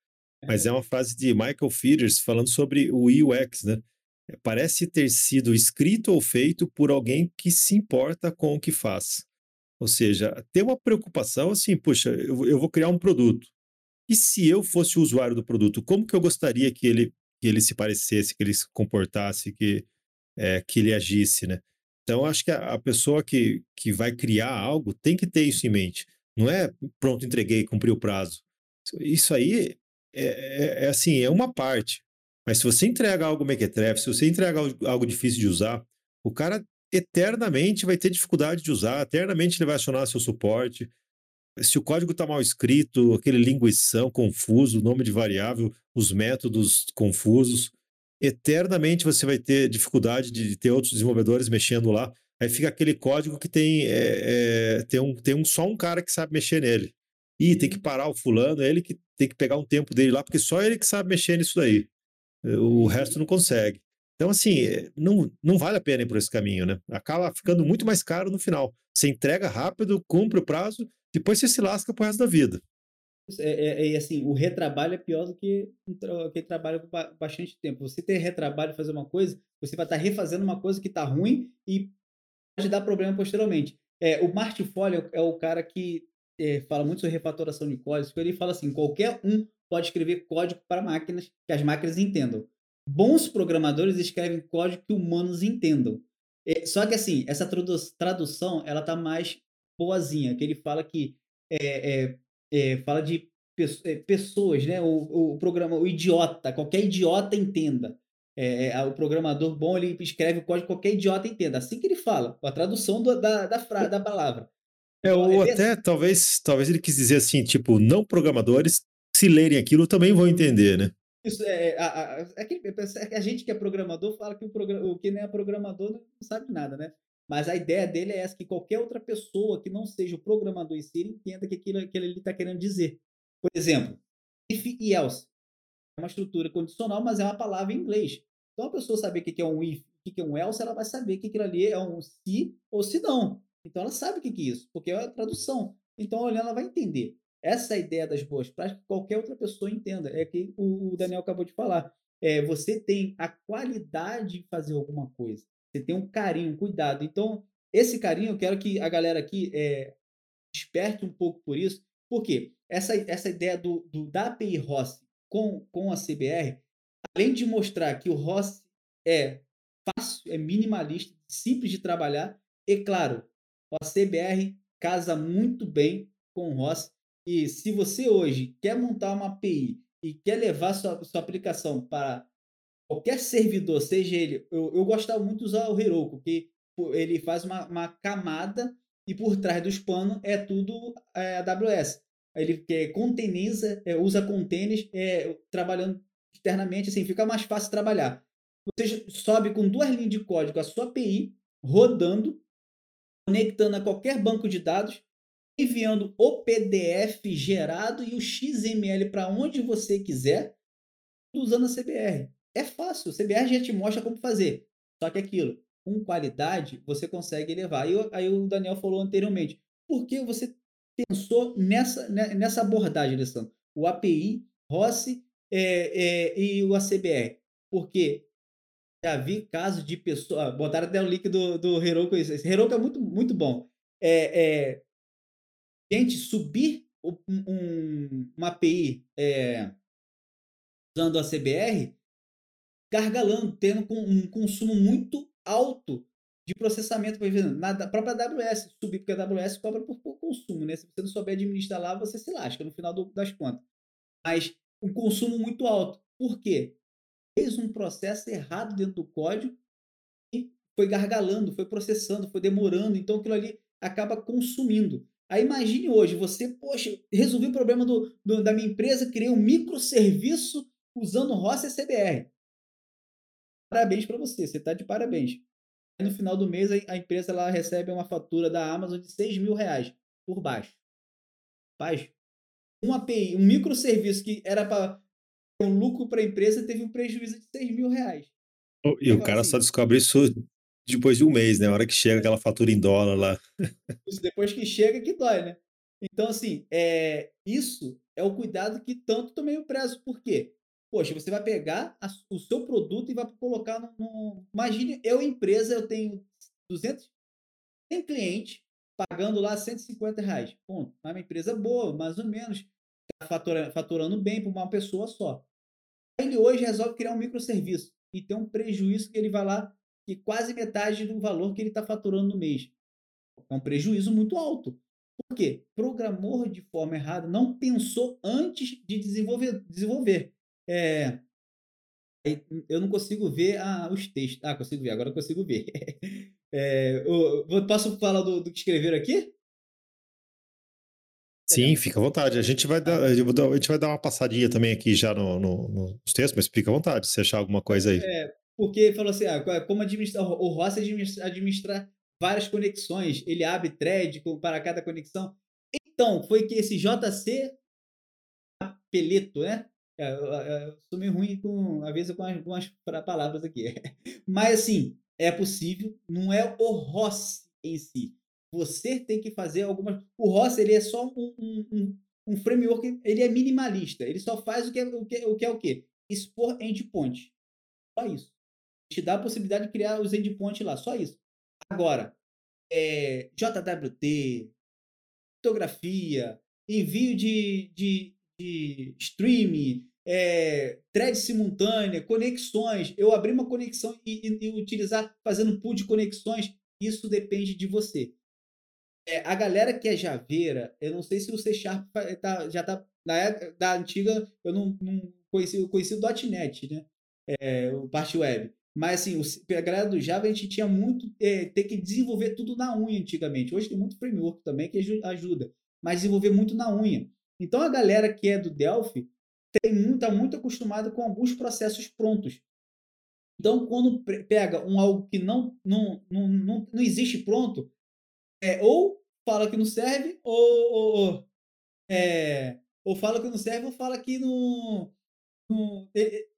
Mas é, é uma frase de Michael Feeders falando sobre o UX, né? Eh, parece ter sido escrito ou feito por alguém que se importa com o que faz. Ou seja, ter uma preocupação assim, puxa, eu, eu vou criar um produto. E se eu fosse o usuário do produto, como que eu gostaria que ele, que ele se parecesse, que ele se comportasse, que, é, que ele agisse, né? Então, acho que a, a, pessoa que, que vai criar algo tem que ter isso em mente. Não é pronto, entreguei, cumpri o prazo. Isso aí é, é, é assim, é uma parte. Mas se você entrega algo mequetrefe, se você entrega algo difícil de usar, o cara eternamente vai ter dificuldade de usar, eternamente ele vai acionar seu suporte. Se o código está mal escrito, aquele linguição confuso, nome de variável, os métodos confusos, eternamente você vai ter dificuldade de ter outros desenvolvedores mexendo lá. Aí fica aquele código que tem, é, é, tem, um, tem um, só um cara que sabe mexer nele. E tem que parar o fulano, é ele que tem que pegar um tempo dele lá, porque só ele que sabe mexer nisso daí o resto não consegue. Então, assim, eh, não, não vale a pena ir por esse caminho, né? Acaba ficando muito mais caro no final. Você entrega rápido, cumpre o prazo, depois você se lasca pro resto da vida. É, é, é assim, o retrabalho é pior do que aquele trabalho por bastante tempo. Você ter retrabalho fazer uma coisa, você vai estar refazendo uma coisa que está ruim e pode dar problema posteriormente. É, o Martin Foley é o cara que é, fala muito sobre refatoração de códigos, ele fala assim, qualquer um pode escrever código para máquinas que as máquinas entendam. Bons programadores escrevem código que humanos entendam. É, só que assim, essa tradução ela tá mais boazinha, que ele fala que é, é, é fala de é, pessoas, né? O, o programa, o idiota, qualquer idiota entenda. É, é, o programador bom ele escreve o código que qualquer idiota entenda. Assim que ele fala, a tradução do, da, da, fra, da palavra. É, então, ou até talvez, talvez ele quis dizer assim, tipo, não programadores se lerem aquilo, também vão entender, né? Isso é, a, a, é, é a gente que é programador fala que o, programa, o que nem é programador não sabe nada, né? Mas a ideia dele é essa, que qualquer outra pessoa que não seja o programador em si, entenda que aquilo, aquilo ele está querendo dizer. Por exemplo, if e else. É uma estrutura condicional, mas é uma palavra em inglês. Então, a pessoa saber o que é um if, o que é um else, ela vai saber que aquilo ali é um se ou se não. Então, ela sabe o que é isso, porque é a tradução. Então, olhando, ela vai entender. Essa é a ideia das boas práticas, qualquer outra pessoa entenda. É que o Daniel acabou de falar. É, você tem a qualidade de fazer alguma coisa. Você tem um carinho, um cuidado. Então, esse carinho, eu quero que a galera aqui é, desperte um pouco por isso. Por quê? Essa, essa ideia do, do, da API ROS com, com a CBR, além de mostrar que o ROS é fácil, é minimalista, simples de trabalhar, e claro, a CBR casa muito bem com o ROS. E se você hoje quer montar uma API e quer levar sua, sua aplicação para qualquer servidor, seja ele. Eu, eu gostava muito de usar o Heroku, que ele faz uma, uma camada e por trás dos panos é tudo é, AWS. Ele é, containeriza, é, usa containers é, trabalhando externamente, assim, fica mais fácil trabalhar. Você sobe com duas linhas de código a sua API, rodando, conectando a qualquer banco de dados, enviando o PDF gerado e o XML para onde você quiser, usando a CBR. É fácil, o CBR já te mostra como fazer. Só que aquilo, com qualidade, você consegue levar. Aí, aí o Daniel falou anteriormente, por que você pensou nessa, né, nessa abordagem, Alessandro? O API, Rossi é, é, e o ACBR. Porque já vi casos de pessoas. Ah, botaram até o link do, do Heroku. Esse Heroku é muito, muito bom. É, é, gente, subir um, um, uma API é, usando a CBR gargalando, tendo um consumo muito alto de processamento, por exemplo, na própria AWS, subir, porque a AWS cobra por, por, consumo, né? Se você não souber administrar lá, você se lasca no final do, das contas. Mas um consumo muito alto. Por quê? Fez um processo errado dentro do código e foi gargalando, foi processando, foi demorando, então aquilo ali acaba consumindo. Aí imagine hoje, você, poxa, resolvi o problema do, do da minha empresa, criei um microserviço usando ROS e CBR parabéns para você, você está de parabéns. Aí, no final do mês, a empresa ela recebe uma fatura da Amazon de 6 mil reais por baixo. Paz, um API, um microserviço que era para ter um lucro para a empresa, teve um prejuízo de 6 mil reais. E o cara assim, só descobre isso depois de um mês, né? A hora que chega aquela fatura em dólar lá. *laughs* Isso depois que chega que dói, né? Então, assim, é, isso é o cuidado que tanto tomei o prezo. Por quê? Poxa, você vai pegar a, o seu produto e vai colocar no, no, Imagine, eu, empresa, eu tenho 200. Tem cliente pagando lá 150 reais. Ponto. É uma empresa boa, mais ou menos. Está faturando, faturando bem para uma pessoa só. Ele hoje resolve criar um microserviço e tem um prejuízo que ele vai lá, que quase metade do valor que ele está faturando no mês. É um prejuízo muito alto. Por quê? Programou de forma errada, não pensou antes de desenvolver. desenvolver. É, eu não consigo ver ah, os textos. Ah, consigo ver, agora eu consigo ver. *laughs* É, eu, posso falar do, do que escreveram aqui? Sim, fica à vontade. A gente vai dar, a gente vai dar uma passadinha também aqui já no, no, nos textos, mas fica à vontade se achar alguma coisa aí. É, porque falou assim: ah, como administrar, o Rossi administra, administra várias conexões, ele abre thread para cada conexão. Então, foi que esse JC Peleto, né? É, eu, sou meio ruim com, às vezes, com algumas palavras aqui. *laughs* Mas, assim, é possível, não é o Ross em si. Você tem que fazer algumas. O Ross ele é só um, um, um, framework, ele é minimalista. Ele só faz o que é o que, o que, é o quê? Expor endpoint. Só isso. Te dá a possibilidade de criar os endpoints lá, só isso. Agora, é, JWT, fotografia, envio de, de, de streaming, é, thread simultânea, conexões. Eu abrir uma conexão e, e, e, utilizar fazendo pool de conexões, isso depende de você. É, a galera que é javeira, eu não sei se o C Sharp tá, já está na época da antiga, eu não, não conheci, eu conheci o .NET, né? É, parte web. Mas assim, o, a galera do Java a gente tinha muito é, ter que desenvolver tudo na unha antigamente. Hoje tem muito framework também que ajuda, mas desenvolver muito na unha. Então a galera que é do Delphi está muito acostumada com alguns processos prontos. Então, quando pega um algo que não, não, não, não, não existe pronto, é, ou fala que não serve, ou, ou, é, ou fala que não serve, ou fala que não, ele,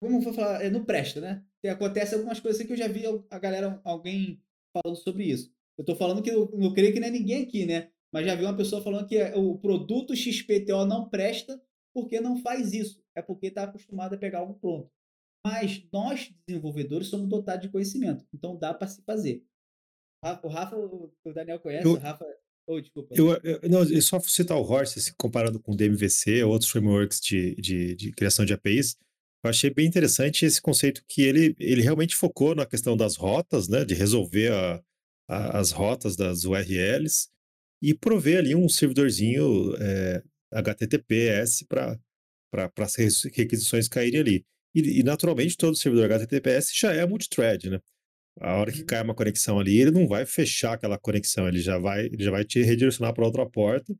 como vou falar, é, não presta, né? E acontece algumas coisas que eu já vi a galera, alguém falando sobre isso. Eu tô falando que eu não creio que não é ninguém aqui, né? Mas já vi uma pessoa falando que o produto XPTO não presta porque não faz isso. É porque está acostumado a pegar algo pronto. Mas nós, desenvolvedores, somos dotados de conhecimento. Então dá para se fazer. O Rafa, o Daniel conhece, eu, o Rafa. Oh, desculpa. Eu, eu, não, eu só citar o Horse, comparando com o DMVC, outros frameworks de, de, de criação de APIs. Eu achei bem interessante esse conceito que ele, ele realmente focou na questão das rotas, né, de resolver a, a, as rotas das URLs e prover ali um servidorzinho é, HTTPS para as requisições caírem ali. E, e, naturalmente, todo servidor HTTPS já é multithread, né? A hora que uhum. cai uma conexão ali, ele não vai fechar aquela conexão, ele já vai, ele já vai te redirecionar para outra porta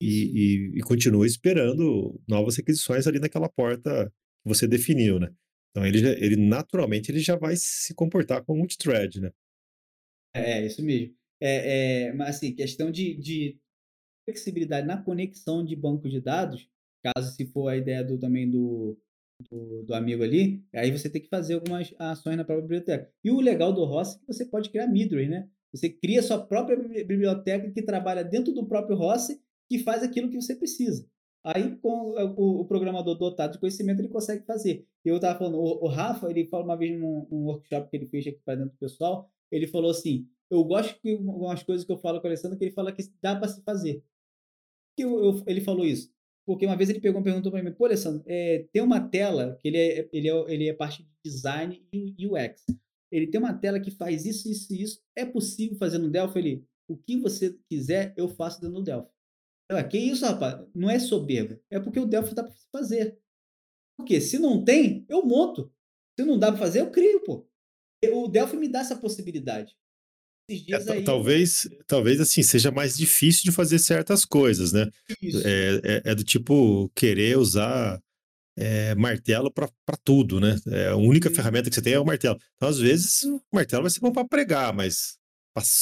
e, e, e continua esperando novas requisições ali naquela porta que você definiu, né? Então ele, ele naturalmente ele já vai se comportar como multithread, né? É, isso mesmo. É, é, mas assim, questão de, de flexibilidade na conexão de banco de dados, caso se for a ideia do, também do, do, do, amigo ali, aí você tem que fazer algumas ações na própria biblioteca. E o legal do ROS é que você pode criar Midway, né? Você cria sua própria biblioteca que trabalha dentro do próprio ROS que faz aquilo que você precisa. Aí, com o, programador dotado de conhecimento, ele consegue fazer. Eu estava falando, o, Rafa, ele falou uma vez num workshop que ele fez aqui para dentro do pessoal, ele falou assim, eu gosto que algumas coisas que eu falo com o Alessandro, que ele fala que dá para se fazer que eu, eu, ele falou isso? Porque uma vez ele pegou e perguntou para mim, pô, Alessandro, é, tem uma tela, que ele é, ele, é, ele é parte de design e UX. Ele tem uma tela que faz isso, isso e isso. É possível fazer no Delphi? Ele, o que você quiser, eu faço dentro do Delphi. Eu, que isso, rapaz? Não é soberba. É porque o Delphi dá para fazer. Porque se não tem, eu monto. Se não dá para fazer, eu crio, pô. O Delphi me dá essa possibilidade. É. Talvez, talvez assim, seja mais difícil de fazer certas coisas, né? É, é, é, do tipo querer usar é, martelo para tudo, né? É, a única Sim. ferramenta que você tem é o martelo. Então, às vezes, o martelo vai ser bom para pregar, mas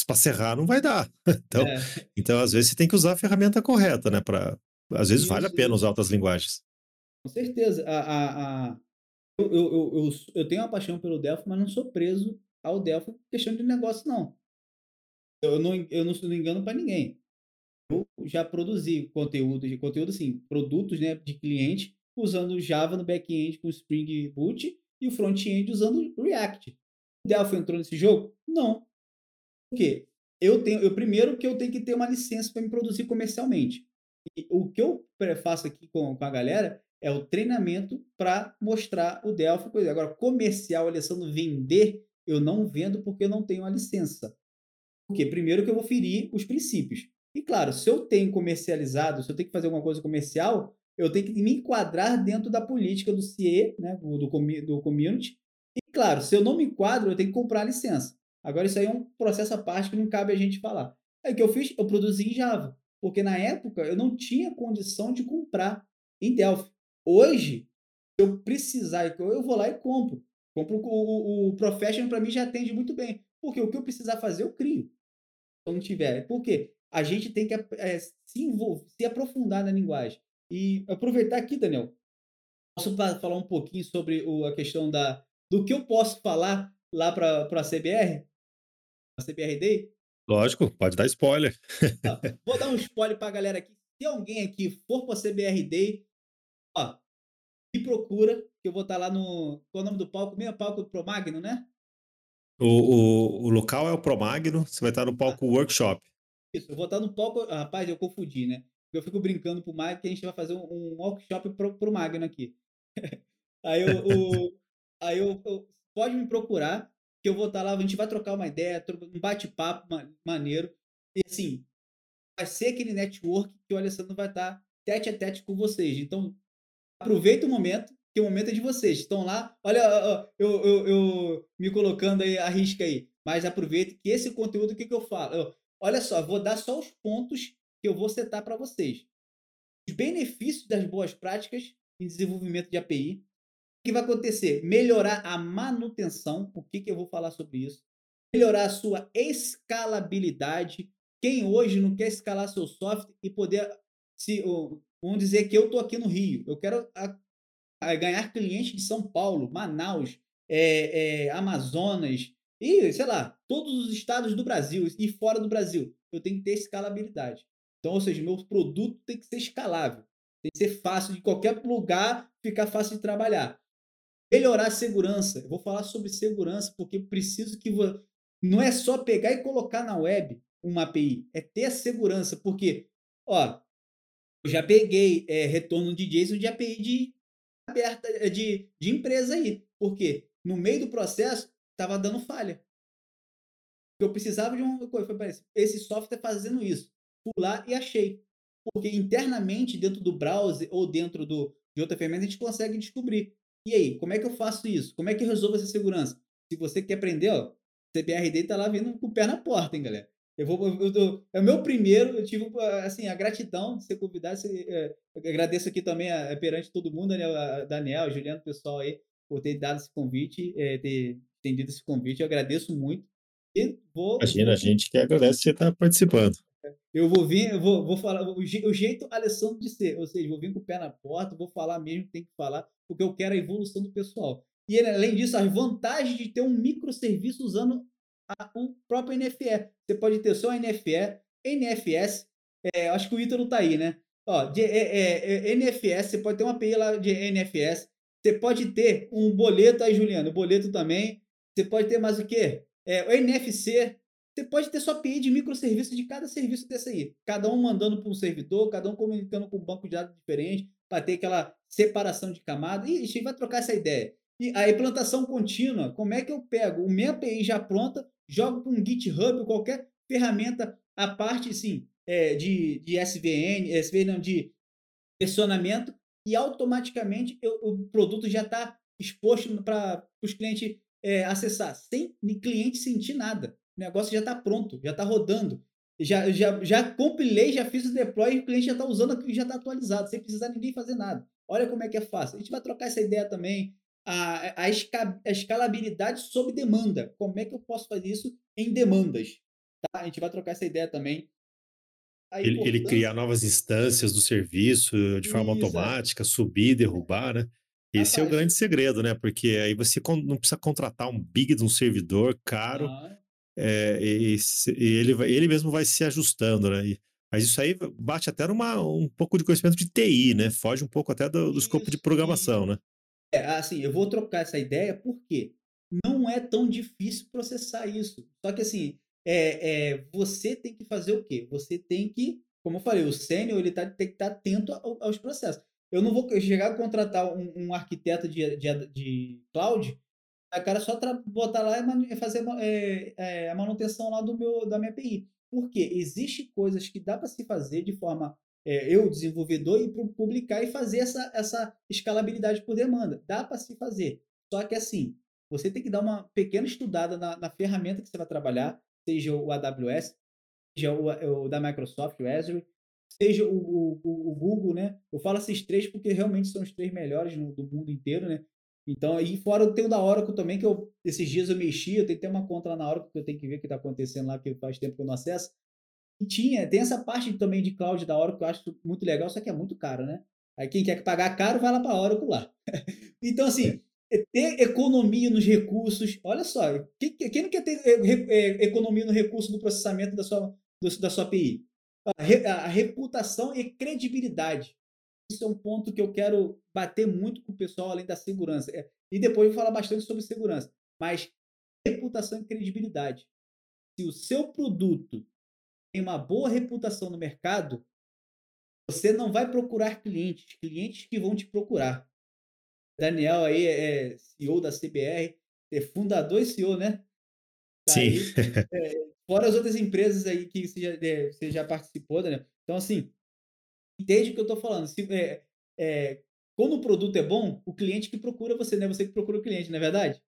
para serrar não vai dar. *laughs* Então, é. então, às vezes, você tem que usar a ferramenta correta, né? Pra, às vezes, Isso. vale a pena usar outras linguagens. Com certeza. A, a, a... Eu, eu, eu, eu, tenho uma paixão pelo Delphi, mas não sou preso ao Delphi questão de negócio, não eu não, eu não estou para ninguém. Eu já produzi conteúdo, de conteúdo assim, produtos né, de cliente usando Java no back-end com Spring Boot e o front-end usando React. O Delphi entrou nesse jogo? Não. Por quê? Eu tenho, eu primeiro que eu tenho que ter uma licença para me produzir comercialmente. E o que eu faço aqui com, com a galera é o treinamento para mostrar o Delphi. Agora, comercial, Alessandro, vender, eu não vendo porque eu não tenho a licença. Porque primeiro que eu vou ferir os princípios. E claro, se eu tenho comercializado, se eu tenho que fazer alguma coisa comercial, eu tenho que me enquadrar dentro da política do CIE, né, do, do community. E claro, se eu não me enquadro, eu tenho que comprar a licença. Agora, isso aí é um processo à parte que não cabe a gente falar. Aí o que eu fiz? Eu produzi em Java. Porque na época eu não tinha condição de comprar em Delphi. Hoje, se eu precisar, eu vou lá e compro. Compro o, o, o Professional para mim já atende muito bem. Porque o que eu precisar fazer, eu crio. Não tiver. Por quê? A gente tem que é, se envolver, se aprofundar na linguagem. E aproveitar aqui, Daniel, posso falar um pouquinho sobre o, a questão da, do que eu posso falar lá para a CBR? A CBR Day? Lógico, pode dar spoiler. Tá, *laughs* vou dar um spoiler para a galera aqui. Se alguém aqui for para a CBR Day, ó, me procura, que eu vou estar tá lá no. Qual é o nome do palco? Meio palco do Promagno, né? O, o, o local é o Promagno, você vai estar no palco Workshop. Isso, eu vou estar no palco. Ah, rapaz, eu confundi, né? Eu fico brincando pro Magno que a gente vai fazer um, um workshop pro, pro Magno aqui. *laughs* aí eu, o, aí eu, eu, pode me procurar, que eu vou estar lá, a gente vai trocar uma ideia, um bate-papo maneiro. E assim, vai ser aquele network que o Alessandro vai estar tete a tete com vocês. Então, aproveita o momento, que o momento é de vocês. Estão lá, olha, eu, eu, eu me colocando aí a risca aí. Mas aproveite que esse conteúdo, o que, que eu falo? Eu, olha só, vou dar só os pontos que eu vou setar para vocês. Os benefícios das boas práticas em desenvolvimento de API. O que vai acontecer? Melhorar a manutenção. O que, que eu vou falar sobre isso? Melhorar a sua escalabilidade. Quem hoje não quer escalar seu software e poder se vamos dizer que eu estou aqui no Rio, eu quero ganhar clientes de São Paulo, Manaus, é, é, Amazonas e, sei lá, todos os estados do Brasil e fora do Brasil. Eu tenho que ter escalabilidade. Então, ou seja, meu produto tem que ser escalável. Tem que ser fácil de qualquer lugar ficar fácil de trabalhar. Melhorar a segurança. Eu vou falar sobre segurança porque preciso que não é só pegar e colocar na web uma API, é ter a segurança, porque, ó, eu já peguei é, retorno de JSON de API de aberta eh, de, de empresa aí, porque no meio do processo estava dando falha. Eu precisava de uma coisa, foi esse software fazendo isso. Fui lá e achei. Porque internamente, dentro do browser ou dentro do, de outra ferramenta, a gente consegue descobrir. E aí, como é que eu faço isso? Como é que eu resolvo essa segurança? Se você quer aprender, ó, CBRD está lá vindo com o pé na porta, hein, galera? Eu vou, eu, eu, é o meu primeiro, eu tive assim, a gratidão de ser convidado. É, agradeço aqui também a, a, perante todo mundo, Daniel, a Daniel, Juliano, pessoal aí, por ter dado esse convite, é, ter estendido esse convite. Eu agradeço muito. E vou. Imagina, a gente que agradece você estar participando. Eu vou vir, eu vou, vou falar o, o jeito Alessandro de ser, ou seja, vou vir com o pé na porta, vou falar mesmo que tem que falar, porque eu quero a evolução do pessoal. E além disso, as vantagens de ter um microserviço usando a, o próprio NFE. Você pode ter só NFE, NFS, é, acho que o Ítalo tá aí, né? Ó, de, é, é, é NFS, você pode ter uma API lá de NFS, você pode ter um boleto aí, Juliano, boleto também. Você pode ter mais o quê? É, o NFC. Você pode ter sua API de microserviço de cada serviço desse aí. Cada um mandando para um servidor, cada um comunicando com um banco de dados diferente, para ter aquela separação de camada. E a gente vai trocar essa ideia. E a implantação contínua, como é que eu pego o minha API já pronta, jogo para um GitHub ou qualquer ferramenta a parte, sim, é, de, de SVN, SVN não, de versionamento, e automaticamente eu, o produto já está exposto para os clientes é, acessar, sem cliente sentir nada. O negócio já está pronto, já está rodando. Já, já, já compilei, já fiz o deploy e o cliente já está usando e já está atualizado, sem precisar ninguém fazer nada. Olha como é que é fácil. A gente vai trocar essa ideia também a, a, esca, a escalabilidade sob demanda. Como é que eu posso fazer isso em demandas? Tá? A gente vai trocar essa ideia também. Ele, ele criar novas instâncias do serviço de forma Isso, automática, subir, derrubar, né? Esse é o grande segredo, né? Porque aí você não precisa contratar um big de um servidor caro, ah. é, e, e, ele, ele mesmo vai se ajustando, né? E, mas isso aí bate até numa um pouco de conhecimento de TI, né? Foge um pouco até do, do escopo de programação, né? É, assim, eu vou trocar essa ideia porque não é tão difícil processar isso. Só que assim, é, é, você tem que fazer o quê? Você tem que, como eu falei, o sênior ele tá, tem que estar tá atento aos processos. Eu não vou chegar a contratar um, um arquiteto de, de, de cloud, a cara só botar lá e fazer é, é, a manutenção lá do meu, da minha API. Porque existe coisas que dá para se fazer de forma é, eu, desenvolvedor, ir publicar e fazer essa, essa escalabilidade por demanda. Dá para se fazer. Só que assim, você tem que dar uma pequena estudada na, na ferramenta que você vai trabalhar, seja o AWS, seja o, o da Microsoft, o Azure, seja o, o, o, Google, né? Eu falo esses três porque realmente são os três melhores no, do mundo inteiro, né? Então, aí fora eu tenho da Oracle também, que eu, esses dias eu mexi, eu tenho que ter uma conta lá na Oracle que eu tenho que ver o que está acontecendo lá, que faz tempo que eu não acesso. Tinha, tem essa parte também de cloud da Oracle que eu acho muito legal, só que é muito caro, né? Aí quem quer pagar caro, vai lá para a Oracle lá. *laughs* então, assim, é ter economia nos recursos. Olha só, quem, quem não quer ter economia no recurso do processamento da sua, da sua API? A, reputação e credibilidade. Isso é um ponto que eu quero bater muito com o pessoal, além da segurança. É, e depois eu vou falar bastante sobre segurança. Mas reputação e credibilidade. Se o seu produto tem uma boa reputação no mercado, você não vai procurar clientes, clientes que vão te procurar. Daniel aí é CEO da CBR, é fundador e CEO, né? Tá Sim. Aí, *laughs* é, fora as outras empresas aí que você já, é, você já participou, Daniel. Então, assim, entende o que eu estou falando. Se, é, é, quando o produto é bom, o cliente que procura você, não é você que procura o cliente, não é verdade?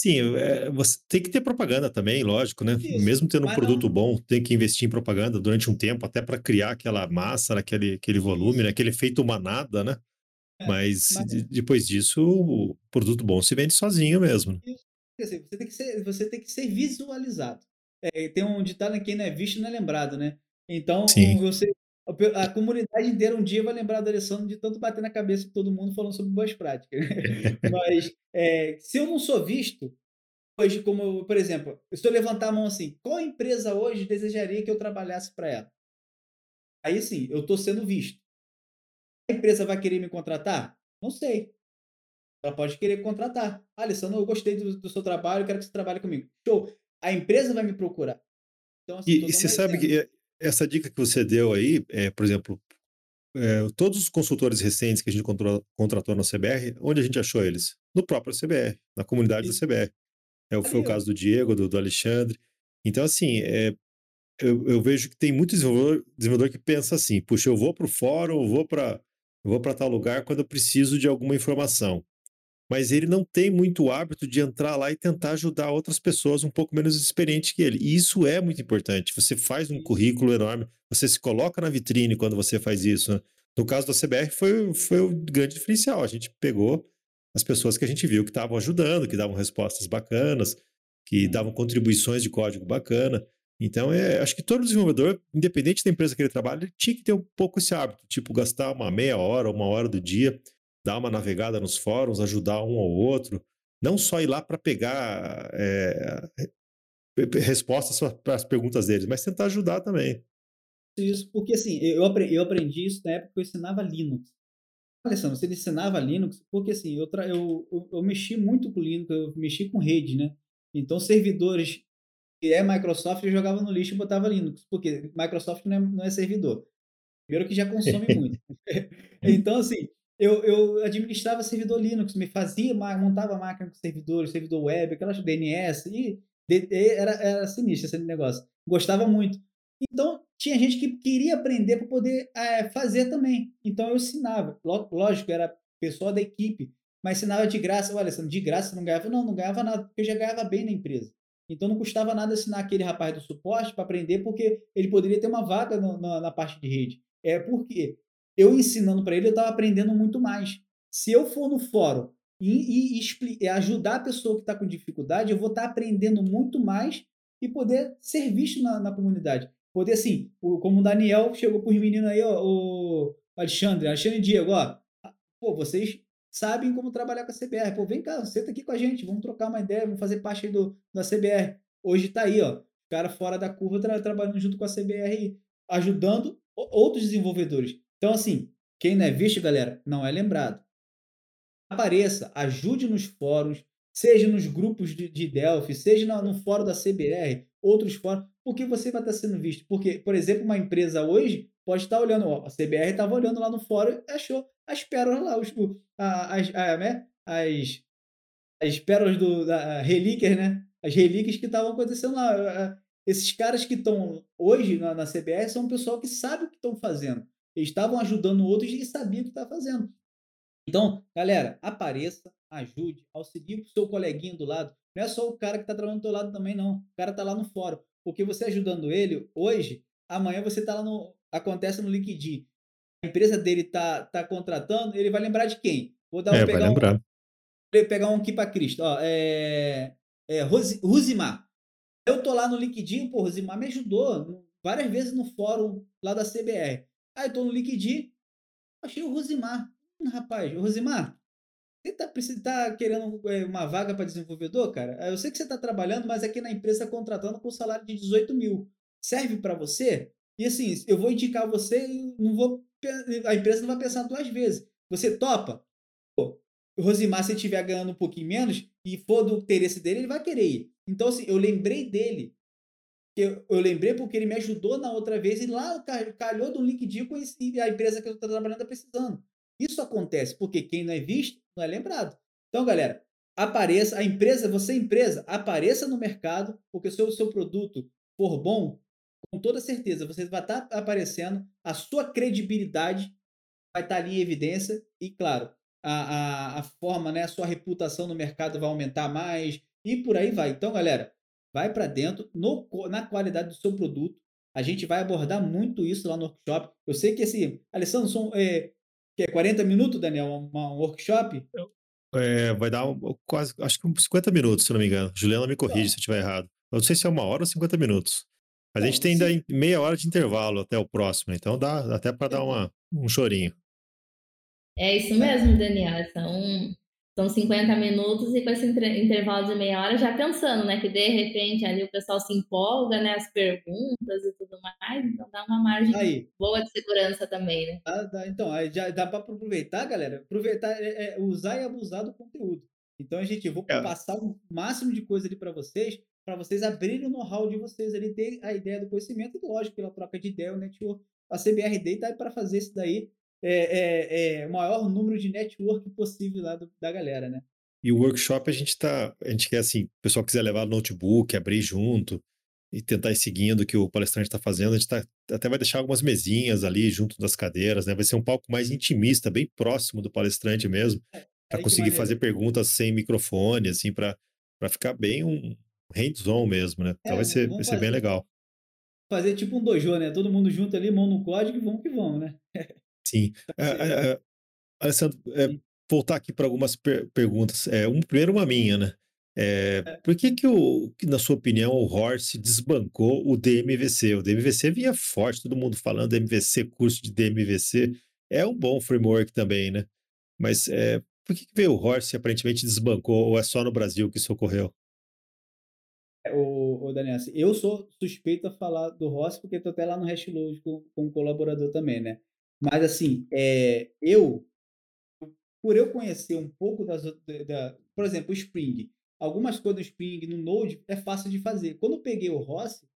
Sim, é, você tem que ter propaganda também, lógico, né? Isso, Mesmo tendo um produto não... bom, tem que investir em propaganda durante um tempo, até para criar aquela massa, aquele, aquele volume, né? aquele efeito manada, né? É, mas, mas... De, depois disso, o produto bom se vende sozinho mesmo. Você tem que ser, você tem que ser visualizado. É, tem um ditado que quem não é visto não é lembrado, né? Então, Sim. você A comunidade inteira um dia vai lembrar do Alessandro de tanto bater na cabeça de todo mundo falando sobre boas práticas. *laughs* Mas, é, se eu não sou visto, hoje, como, por exemplo, se eu levantar a mão assim, qual empresa hoje desejaria que eu trabalhasse para ela? Aí sim, eu estou sendo visto. A empresa vai querer me contratar? Não sei. Ela pode querer contratar. Ah, Alessandro, eu gostei do, do seu trabalho, quero que você trabalhe comigo. Show. A empresa vai me procurar. Então, assim, e, e você sabe que essa dica que você deu aí, é, por exemplo, é, todos os consultores recentes que a gente contratou na CBR, onde a gente achou eles? No próprio CBR, na comunidade Isso. da CBR. É, foi o caso do Diego, do, do Alexandre. Então, assim, é, eu, eu, vejo que tem muito desenvolvedor, desenvolvedor que pensa assim: puxa, eu vou para o fórum, eu vou para vou para tal lugar quando eu preciso de alguma informação mas ele não tem muito hábito de entrar lá e tentar ajudar outras pessoas um pouco menos experientes que ele. E isso é muito importante. Você faz um currículo enorme, você se coloca na vitrine quando você faz isso. Né? No caso da CBR, foi, foi o grande diferencial. A gente pegou as pessoas que a gente viu que estavam ajudando, que davam respostas bacanas, que davam contribuições de código bacana. Então, é, acho que todo desenvolvedor, independente da empresa que ele trabalha, ele tinha que ter um pouco esse hábito, tipo, gastar uma meia hora, uma hora do dia dar uma navegada nos fóruns, ajudar um ou outro, não só ir lá para pegar é, respostas para as perguntas deles, mas tentar ajudar também. Isso, porque assim, eu aprendi, eu aprendi isso na época que eu ensinava Linux. Alessandro, você ensinava Linux, porque assim, eu, eu, eu, eu, mexi muito com Linux, eu mexi com rede, né? Então, servidores que é Microsoft, eu jogava no lixo e botava Linux, porque Microsoft não é, não é servidor. Primeiro que já consome *laughs* muito. *laughs* então, assim, eu, eu administrava servidor Linux, me fazia, montava máquina com servidores, servidor web, aquelas DNS, e era, era sinistro esse negócio. Gostava muito. Então, tinha gente que queria aprender para poder é, fazer também. Então, eu ensinava. Lógico, era pessoal da equipe, mas ensinava de graça. Olha, de graça não ganhava? Não, não ganhava nada, porque eu já ganhava bem na empresa. Então, não custava nada ensinar aquele rapaz do suporte para aprender, porque ele poderia ter uma vaga no, na, na parte de rede. É porque eu ensinando para ele, eu estava aprendendo muito mais. Se eu for no fórum e, e, e ajudar a pessoa que está com dificuldade, eu vou estar tá aprendendo muito mais e poder ser visto na, na comunidade. Poder, assim, o, como o Daniel chegou para os meninos aí, ó, o Alexandre, Alexandre Diego, ó, pô, vocês sabem como trabalhar com a CBR. Pô, vem cá, senta aqui com a gente, vamos trocar uma ideia, vamos fazer parte do, da CBR. Hoje está aí, ó, cara fora da curva tra trabalhando junto com a CBR, ajudando outros desenvolvedores. Então, assim, quem não é visto, galera, não é lembrado. Apareça, ajude nos fóruns, seja nos grupos de, de Delphi, seja no, no fórum da CBR, outros fóruns, porque você vai estar sendo visto. Porque, por exemplo, uma empresa hoje pode estar olhando, ó, a CBR estava olhando lá no fórum e achou as pérolas lá, os, as, a, né, as, as pérolas do, da relíquias, né? As relíquias que estavam acontecendo lá. Esses caras que estão hoje na, na CBR são um pessoal que sabe o que estão fazendo. Eles estavam ajudando outros e sabiam o que estava fazendo. Então, galera, apareça, ajude, auxilie o seu coleguinha do lado. Não é só o cara que está trabalhando do seu lado também, não. O cara está lá no fórum. Porque você ajudando ele hoje, amanhã você está lá no. Acontece no LinkedIn. A empresa dele está tá contratando, ele vai lembrar de quem? Vou dar um, é, pegar vai lembrar. Um, pegar um aqui para Cristo. Ó, é, é, Rosimar. Eu tô lá no LinkedIn, pô, Rosimar me ajudou várias vezes no fórum lá da CBR. Aí tô no LinkedIn, achei o Rosimar. Hum, rapaz, o Rosimar, você tá, tá querendo é, uma vaga para desenvolvedor, cara? Eu sei que você está trabalhando, mas aqui na empresa tá contratando com salário de 18 mil. Serve para você? E assim, eu vou indicar você e não vou, a empresa não vai pensar duas vezes. Você topa? Pô, o Rosimar, se estiver ganhando um pouquinho menos e for do interesse dele, ele vai querer ir. Então, assim, eu lembrei dele eu, eu lembrei porque ele me ajudou na outra vez e lá calhou do LinkedIn conheci a empresa que eu estou trabalhando está precisando. Isso acontece porque quem não é visto não é lembrado. Então, galera, apareça, a empresa, você empresa, apareça no mercado, porque se o seu produto for bom, com toda certeza você vai estar tá aparecendo, a sua credibilidade vai estar tá ali em evidência e, claro, a, a, a forma, né, a sua reputação no mercado vai aumentar mais e por aí vai. Então, galera, vai para dentro no, na qualidade do seu produto. A gente vai abordar muito isso lá no workshop. Eu sei que esse. Alessandro, são é, que é 40 minutos, Daniel, um, um workshop? É, vai dar um, quase, acho que uns 50 minutos, se não me engano. Juliana me corrige se eu estiver errado. Eu não sei se é uma hora ou 50 minutos. Mas a gente tem ainda meia hora de intervalo até o próximo, então dá até para dar uma, um chorinho. É isso mesmo, Daniel. São, são 50 minutos e com esse intervalo de meia hora já pensando, né? Que de repente ali o pessoal se empolga, né? As perguntas e tudo mais. Então dá uma margem aí. boa de segurança também, né? Ah, dá, então, aí já dá para aproveitar, galera. Aproveitar, é, é, usar e abusar do conteúdo. Então, a gente, eu vou é. passar o máximo de coisa ali para vocês, para vocês abrirem o know-how de vocês ali, ter a ideia do conhecimento, e lógico, pela troca de ideia, o network, a CBRD está aí para fazer isso daí é, é, é, o maior número de network possível lá do, da galera, né? E o workshop a gente tá, a gente quer assim, o pessoal quiser levar notebook, abrir junto e tentar ir seguindo o que o palestrante está fazendo, a gente tá, até vai deixar algumas mesinhas ali junto das cadeiras, né? Vai ser um palco mais intimista, bem próximo do palestrante mesmo, é, para conseguir fazer perguntas sem microfone, assim, para ficar bem um hands-on mesmo, né? Então é, vai ser, vai ser bem legal. Fazer tipo um dojo, né? Todo mundo junto ali, mão no código e vamos que vamos, né? *laughs* Sim. É, é, Alessandro, é, voltar aqui para algumas per perguntas. É, um, primeiro, uma minha, né? É, por que, que, o, que, na sua opinião, o Horse desbancou o DMVC? O DMVC vinha forte, todo mundo falando DMVC, curso de DMVC. É um bom framework também, né? Mas é, por que, que veio o Horse e aparentemente desbancou, ou é só no Brasil que isso ocorreu? O, o Daniel, assim, eu sou suspeito a falar do Horse porque estou até lá no Hashload com, com colaborador também, né? Mas, assim, é, eu, por eu conhecer um pouco das da, por exemplo, o Spring, algumas coisas do Spring no Node é fácil de fazer. Quando eu peguei o Rossi,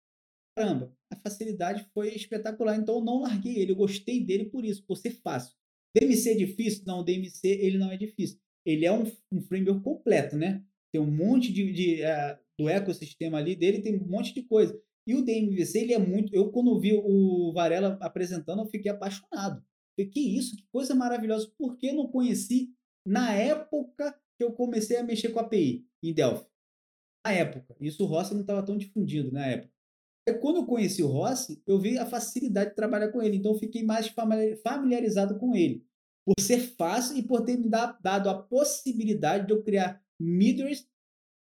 caramba, a facilidade foi espetacular. Então, eu não larguei ele. Eu gostei dele por isso, por ser fácil. DMC é difícil? Não, DMC ele não é difícil. Ele é um, um framework completo, né? Tem um monte de, de uh, do ecossistema ali dele, tem um monte de coisa. E o DMVC, ele é muito. Eu, quando vi o Varela apresentando, eu fiquei apaixonado. Falei, que isso, que coisa maravilhosa. Por que não conheci na época que eu comecei a mexer com a API em Delphi? Na época. Isso o Rossi não estava tão difundido na época. Aí, quando eu conheci o Rossi, eu vi a facilidade de trabalhar com ele. Então, eu fiquei mais familiarizado com ele. Por ser fácil e por ter me dado a possibilidade de eu criar middlewares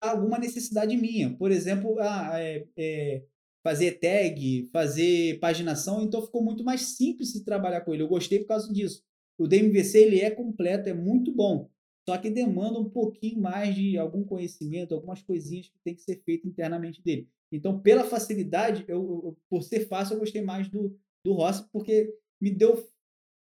alguma necessidade minha. Por exemplo, ah, é, é, fazer tag, fazer paginação, então ficou muito mais simples de trabalhar com ele. Eu gostei por causa disso. O DMVC ele é completo, é muito bom, só que demanda um pouquinho mais de algum conhecimento, algumas coisinhas que tem que ser feito internamente dele. Então, pela facilidade, eu, eu, por ser fácil, eu gostei mais do, do Rossi, porque me deu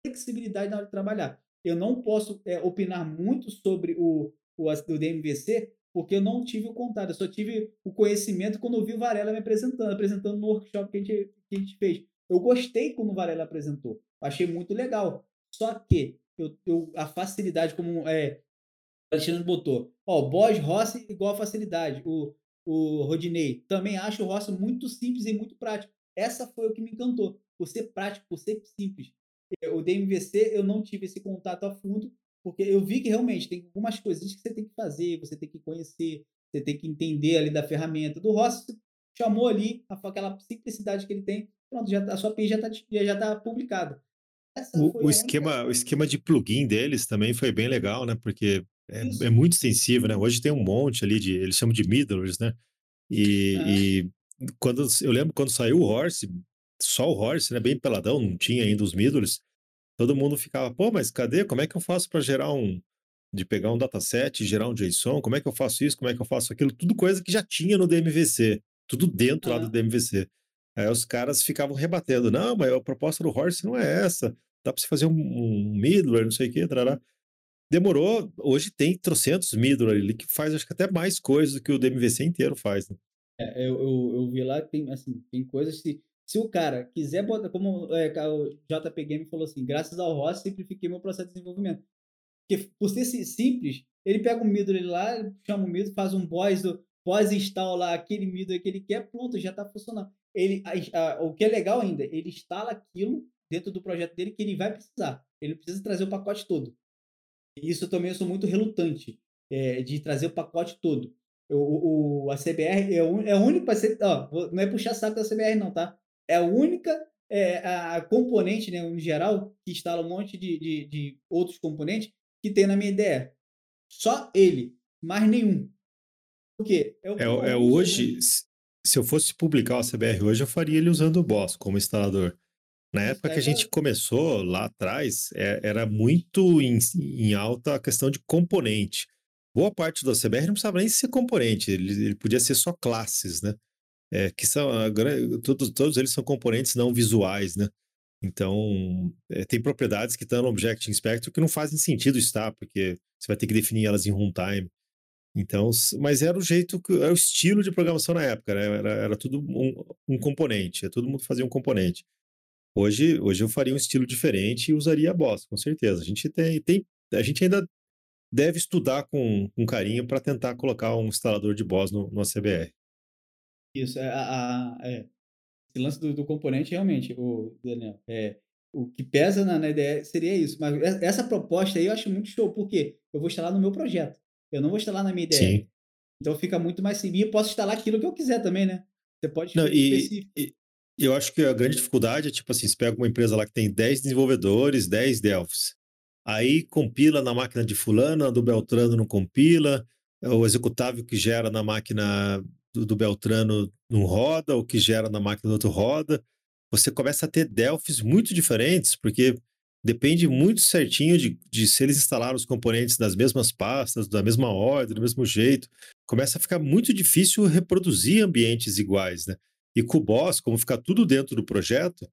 flexibilidade na hora de trabalhar. Eu não posso é, opinar muito sobre o, o, o DMVC, porque eu não tive o contato, eu só tive o conhecimento quando eu vi o Varela me apresentando, apresentando no workshop que a gente, que a gente fez. Eu gostei quando o Varela apresentou, achei muito legal. Só que eu, eu a facilidade, como é, o Alexandre botou, ó, o Bosch Rossi igual a facilidade, o, o Rodinei, também acho o Rossi muito simples e muito prático. Essa foi o que me encantou, por ser prático, por ser simples. O DMVC eu não tive esse contato a fundo, porque eu vi que realmente tem algumas coisas que você tem que fazer, você tem que conhecer, você tem que entender ali da ferramenta. Do Rossi, chamou ali aquela simplicidade que ele tem, pronto, já, tá, a sua API já está já tá publicada. O, o, esquema, única... o esquema de plugin deles também foi bem legal, né? Porque é, é, muito extensivo, né? Hoje tem um monte ali de, eles chamam de middlers, né? E, ah. e, quando eu lembro quando saiu o Horse, só o Horse, né? Bem peladão, não tinha ainda os middlers todo mundo ficava, pô, mas cadê? Como é que eu faço para gerar um. De pegar um dataset, gerar um JSON, como é que eu faço isso, como é que eu faço aquilo? Tudo coisa que já tinha no DMVC, tudo dentro lá do DMVC. Aí os caras ficavam rebatendo, não, mas a proposta do Horse não é essa, dá para você fazer um, um middleware, não sei o que, trará. Demorou, hoje tem trocentos middleware ali que faz acho que até mais coisas do que o DMVC inteiro faz. Né? É, eu, eu, eu, vi lá, tem, assim, tem coisas que se o cara quiser botar, como é, o JP Game falou assim, graças ao Ross simplifiquei meu processo de desenvolvimento. Porque por ser simples, ele pega um middle lá, chama o middle, faz um boss do pós-install lá, aquele middle que ele quer, pronto, já está funcionando. Ele, a, a, o que é legal ainda, ele instala aquilo dentro do projeto dele que ele vai precisar. Ele precisa trazer o pacote todo. Isso também eu sou muito relutante é, de trazer o pacote todo. O, o, a CBR é, o, é a única. Ó, não é puxar saco da CBR, não, tá? É a única é, a componente, né, em geral, que instala um monte de, de, de, outros componentes que tem na minha ideia. Só ele, mais nenhum. Por quê? É, é, é hoje, se eu fosse publicar o CBR hoje, eu faria ele usando o Boss como instalador. Na época que a gente começou lá atrás, é, era muito em, em, alta a questão de componente. Boa parte do CBR não precisava nem ser componente, ele, ele podia ser só classes, né? É, que são todos, todos eles são componentes não visuais, né? Então, é, tem propriedades que estão no Object Inspector que não fazem sentido estar, porque você vai ter que definir elas em runtime. Então, mas era o jeito, era o estilo de programação na época, né? era, era tudo um, um componente, todo mundo fazia um componente. Hoje, hoje eu faria um estilo diferente e usaria a Boss, com certeza. A gente tem, tem a gente ainda deve estudar com, com carinho para tentar colocar um instalador de Boss no, no ACBR. Isso, é, a, a, é. Esse lance do, do, componente, realmente, o Daniel, é, o que pesa na, na, ideia seria isso. Mas essa proposta aí eu acho muito show, porque eu vou instalar no meu projeto. Eu não vou instalar na minha ideia. Sim. Então fica muito mais simples. E eu posso instalar aquilo que eu quiser também, né? Você pode não, e, e, eu acho que a grande dificuldade é, tipo assim, você pega uma empresa lá que tem 10 desenvolvedores, 10 Delphs. Aí compila na máquina de fulano, do Beltrano não compila, o executável que gera na máquina do, do Beltrano não roda, o que gera na máquina do outro roda. Você começa a ter Delphs muito diferentes, porque depende muito certinho de, de se eles instalaram os componentes das mesmas pastas, da mesma ordem, do mesmo jeito. Começa a ficar muito difícil reproduzir ambientes iguais, né? E com o Boss, como fica tudo dentro do projeto,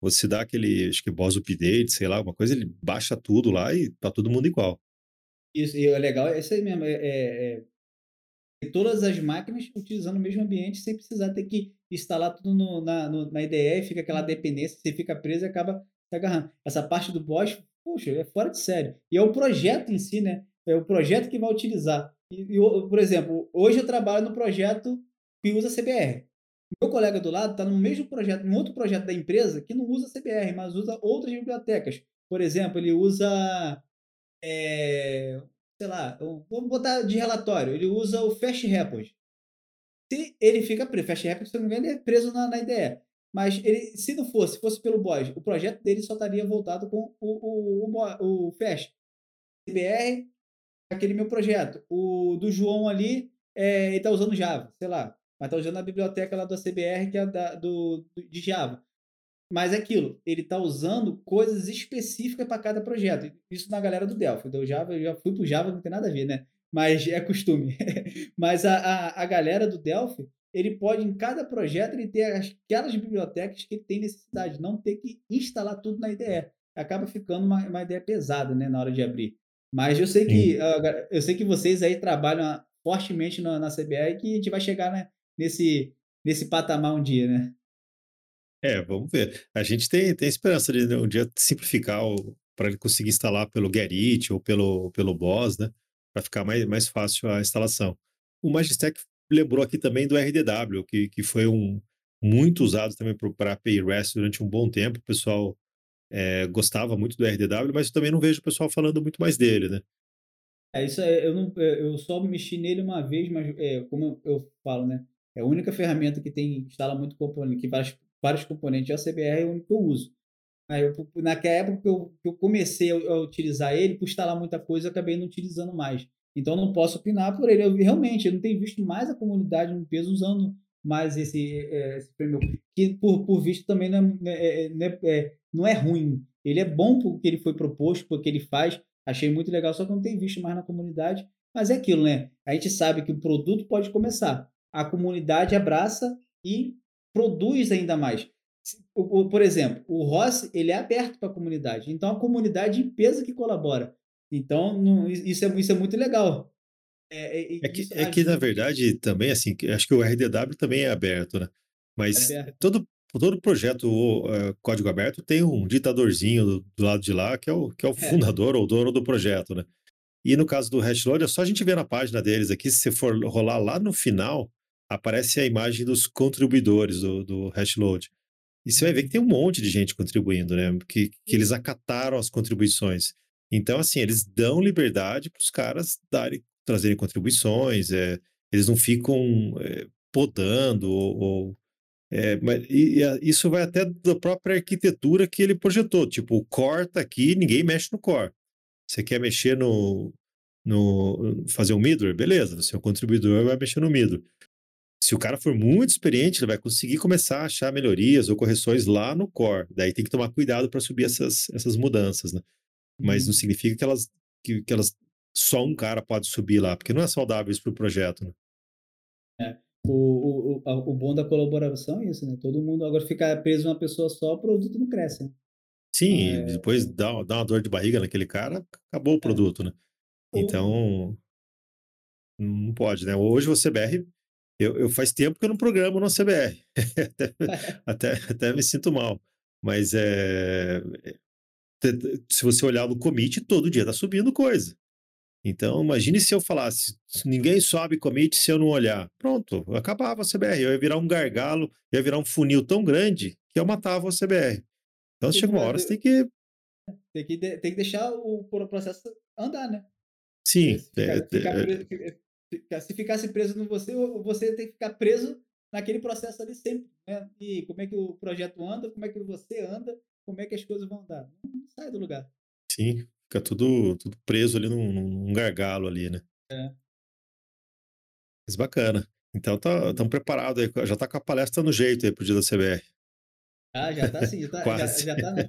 você dá aquele, acho que Boss Update, sei lá, alguma coisa, ele baixa tudo lá e tá todo mundo igual. Isso, e é legal, é isso aí mesmo, é, é, é todas as máquinas utilizando o mesmo ambiente sem precisar ter que instalar tudo no, na, no, na IDE, fica aquela dependência, você fica preso e acaba se agarrando. Essa parte do Boss, poxa, é fora de sério. E é o projeto em si, né? É o projeto que vai utilizar. E, e por exemplo, hoje eu trabalho no projeto que usa CBR. Meu colega do lado está no mesmo projeto, em outro projeto da empresa que não usa CBR, mas usa outras bibliotecas. Por exemplo, ele usa, é, sei lá, vamos botar de relatório, ele usa o Fast Repos. Se ele fica preso, Fast Repos, se não me engano, ele é preso na, na ideia. Mas ele, se não fosse, fosse pelo BOS, o projeto dele só estaria voltado com o, o, o, o Fast. CBR, aquele meu projeto. O do João ali, é, ele está usando Java, sei lá mas está usando a biblioteca lá do CBR, que é da, do, de Java. Mas é aquilo, ele está usando coisas específicas para cada projeto. Isso na galera do Delphi. Do Java, eu já fui para o Java, não tem nada a ver, né? Mas é costume. *laughs* Mas a, a, a galera do Delphi, ele pode, em cada projeto, ele ter aquelas bibliotecas que ele tem necessidade, não ter que instalar tudo na IDE. Acaba ficando uma, uma ideia pesada, né, na hora de abrir. Mas eu sei que, eu sei que vocês aí trabalham fortemente na, na CBR e que a gente vai chegar né, nesse, nesse patamar um dia, né? É, vamos ver. A gente tem, tem esperança de né, um dia simplificar para ele conseguir instalar pelo Gerrit ou pelo, pelo Boss, né? Para ficar mais, mais fácil a instalação. O Magistec lembrou aqui também do RDW, que, que foi um muito usado também para API REST durante um bom tempo. O pessoal é, gostava muito do RDW, mas eu também não vejo o pessoal falando muito mais dele, né? É, isso é, eu, não, eu só mexi nele uma vez, mas é, como eu, eu falo, né? É a única ferramenta que tem instala muito componente, que vários, vários componentes de ACBR é o único que eu uso. Aí eu, naquela época que eu, que eu comecei a, utilizar ele, por instalar muita coisa, eu acabei não utilizando mais. Então não posso opinar por ele. Eu realmente eu não tenho visto mais a comunidade no peso usando mais esse, é, esse framework, que por, por visto também não é, é, não é, é, não é ruim. Ele é bom porque ele foi proposto, porque ele faz. Achei muito legal, só que não tenho visto mais na comunidade. Mas é aquilo, né? A gente sabe que o produto pode começar a comunidade abraça e produz ainda mais. Por exemplo, o Ross ele é aberto para a comunidade, então a comunidade em peso que colabora. Então não, isso, é, isso é muito legal. É, é, é que, é que na verdade também assim, acho que o RDW também é aberto, né? Mas é aberto. todo todo projeto uh, código aberto tem um ditadorzinho do, do, lado de lá que é o que é o é. fundador ou dono do projeto, né? E no caso do Hashload, é só a gente ver na página deles aqui, se você for rolar lá no final, aparece a imagem dos contribuidores do, do Hashload. E você vai ver que tem um monte de gente contribuindo, né? Que, que eles acataram as contribuições. Então, assim, eles dão liberdade para os caras darem, trazerem contribuições, é, eles não ficam é, podando ou. ou é, mas, e, e, isso vai até da própria arquitetura que ele projetou. Tipo, o core tá aqui, ninguém mexe no core. Você quer mexer no, no fazer um middleware? Beleza, você é um contribuidor, vai mexer no middleware Se o cara for muito experiente, ele vai conseguir começar a achar melhorias ou correções lá no core. Daí tem que tomar cuidado para subir essas, essas mudanças, né? Mas não Uhum. significa que elas, que, que elas só um cara pode subir lá, porque não é saudável isso para o projeto, né? É. O, o, o, o bom da colaboração é isso, né? Todo mundo agora ficar preso em uma pessoa só, o produto não cresce, né? Sim, e É, depois dá, dá uma dor de barriga naquele cara, acabou o é. produto, né? O, Então, não pode, né? Hoje o CBR, eu, eu faz tempo que eu não programo no CBR. *laughs* até, até, até me sinto mal. Mas é, se você olhar no commit, todo dia tá subindo coisa. Então, imagine se eu falasse, ninguém sobe commit se eu não olhar. Pronto, acabava a CBR. Eu ia virar um gargalo, ia virar um funil tão grande que eu matava a CBR. Então, chega uma hora, você tem que. tem que, de- tem que deixar o pro- processo andar, né? Sim, ficar, é, ficar é, ficar- se ficasse preso no você, você tem que ficar preso naquele processo ali sempre, né? E como é que o projeto anda, como é que você anda, como é que as coisas vão andar. Não, sai do lugar. sim, fica tudo, tudo preso ali num, num gargalo ali, né? É. Mas bacana. Então, tá, estamos preparados aí. Já tá com a palestra no jeito aí pro dia da CBR. Ah, já tá assim, já *laughs* tá, já, Quase. já tá na-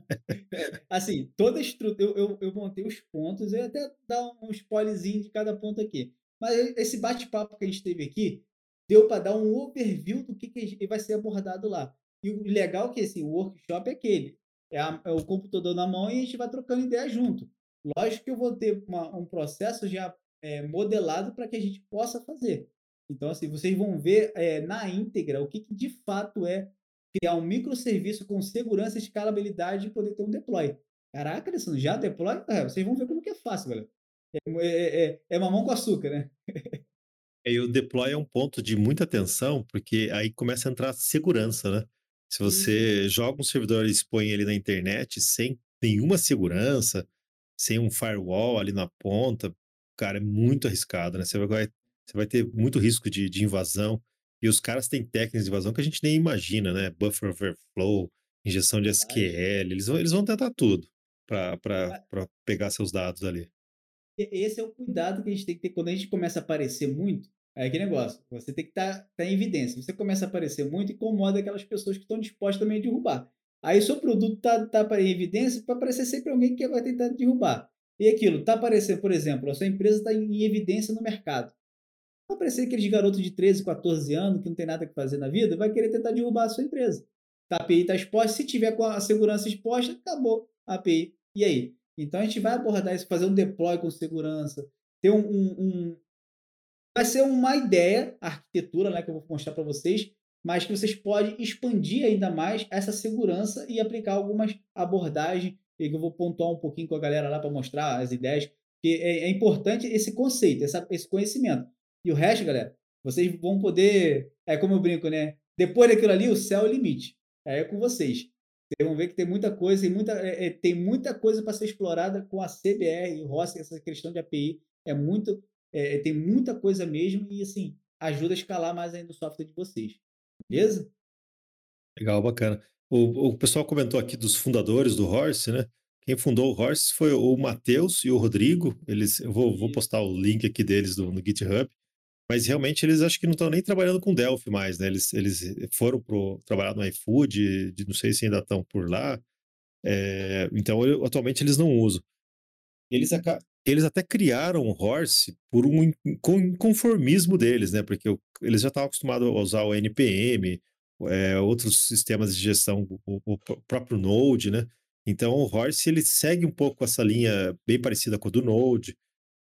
É, assim, toda estrutura, eu, eu, eu montei os pontos, eu ia até dar um spoilerzinho de cada ponto aqui. Mas esse bate-papo que a gente teve aqui, deu para dar um overview do que, que vai ser abordado lá. E o legal é que assim, o workshop é aquele, é, a- é o computador na mão e a gente vai trocando ideia junto. Lógico que eu vou ter uma- um processo já é, modelado para que a gente possa fazer. Então, assim, vocês vão ver é, na íntegra o que, que de fato é criar um microserviço com segurança, escalabilidade e poder ter um deploy. Caraca, Alessandro, já deploy? É, vocês vão ver como que é fácil, galera. É, é, é, é mamão com açúcar, né? E o deploy é um ponto de muita atenção, porque aí começa a entrar segurança, né? Se você joga um servidor e expõe ele na internet sem nenhuma segurança, sem um firewall ali na ponta, cara, é muito arriscado, né? Você vai, você vai ter muito risco de, de invasão. E os caras têm técnicas de invasão que a gente nem imagina, né? Buffer overflow, injeção de SQL, eles vão, eles vão tentar tudo para mas pegar seus dados ali. E- esse é o cuidado que a gente tem que ter quando a gente começa a aparecer muito. É aquele negócio, você tem que estar em evidência. Você começa a aparecer muito, incomoda aquelas pessoas que estão dispostas também a derrubar. Aí seu produto está tá, tá em evidência para aparecer sempre alguém que vai tentar derrubar. E aquilo, está aparecendo, por exemplo, a sua empresa está em evidência no mercado. Vai aparecer aqueles garotos de 13, 14 anos que não tem nada que fazer na vida, vai querer tentar derrubar a sua empresa. Tá, a API está exposta, se tiver com a segurança exposta, acabou a API. E aí? Então a gente vai abordar isso, fazer um deploy com segurança, ter um. um, um... Vai ser uma ideia, a arquitetura né, que eu vou mostrar para vocês, mas que vocês podem expandir ainda mais essa segurança e aplicar algumas abordagens, e que eu vou pontuar um pouquinho com a galera lá para mostrar as ideias, que é, é importante esse conceito, essa, esse conhecimento. E o resto, galera, vocês vão poder. É como eu brinco, né? Depois daquilo ali, o céu é o limite. É com vocês. Vocês vão ver que tem muita coisa, tem muita, é, é, tem muita coisa para ser explorada com a CBR, o Rossi, essa questão de API. É muito, é, tem muita coisa mesmo e assim ajuda a escalar mais ainda o software de vocês. Beleza? Legal, bacana. O, o pessoal comentou aqui dos fundadores do Horse, né? Quem fundou o Horse foi o Matheus e o Rodrigo. Eles, eu vou, vou postar o link aqui deles do, no GitHub. Mas realmente eles acho que não estão nem trabalhando com Delphi mais, né? Eles, eles foram pro, trabalhar no iFood, de- não sei se ainda estão por lá. É, então, eu- atualmente eles não usam. Eles, aca- eles até criaram o Horse por um inconformismo deles, né? Porque eles já estavam acostumados a usar o NPM, é, outros sistemas de gestão, o, o pró- próprio Node, né? Então o Horse ele segue um pouco essa linha bem parecida com a do Node.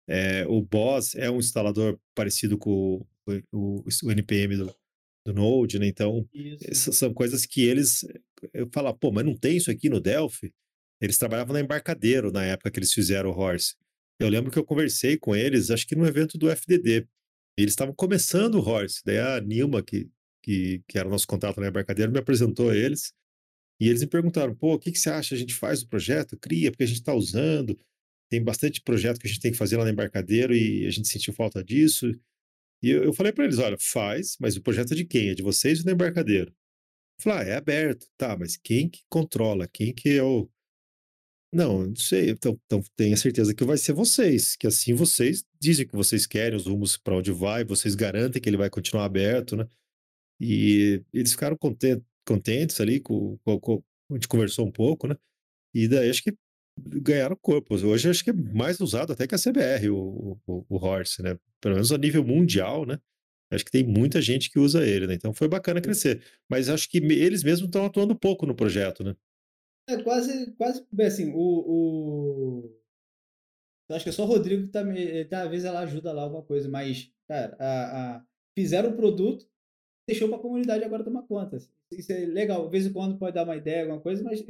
É, o Boss é um instalador parecido com o, o- o NPM do, do Node, né? Então são coisas que eles. Eu falo, pô, mas não tem isso aqui no Delphi? Eles trabalhavam na Embarcadeiro na época que eles fizeram o Horse. Eu lembro que eu conversei com eles, acho que no evento do FDD. Eles estavam começando o Horse. Daí a Nilma, que, que, que era o nosso contato na Embarcadeiro, me apresentou a eles. E eles me perguntaram, pô, o que, que você acha? A gente faz o projeto? Cria, porque a gente está usando. Tem bastante projeto que a gente tem que fazer lá na Embarcadeiro e a gente sentiu falta disso. E eu, eu falei para eles, olha, faz, mas o projeto é de quem? É de vocês ou do Embarcadeiro? Eu falei, ah, é aberto. Tá, mas quem que controla? Quem que é o... Não, não sei. Então, então tenha certeza que vai ser vocês, que assim vocês dizem que vocês querem os rumos para onde vai, vocês garantem que ele vai continuar aberto, né? E eles ficaram contentes, contentes ali, com, com, com, a gente conversou um pouco, né? E daí acho que ganharam corpo. Hoje acho que é mais usado até que a CBR, o, o, o Horse, né? Pelo menos a nível mundial, né? Acho que tem muita gente que usa ele, né? Então foi bacana crescer. Mas acho que eles mesmos estão atuando pouco no projeto, né? É quase, quase assim, o, o... Acho que é só o Rodrigo que tá, talvez ela ajuda lá alguma coisa, mas, cara, a, a... fizeram o produto, deixou para a comunidade agora tomar conta. Isso é legal, de vez em quando pode dar uma ideia, alguma coisa, mas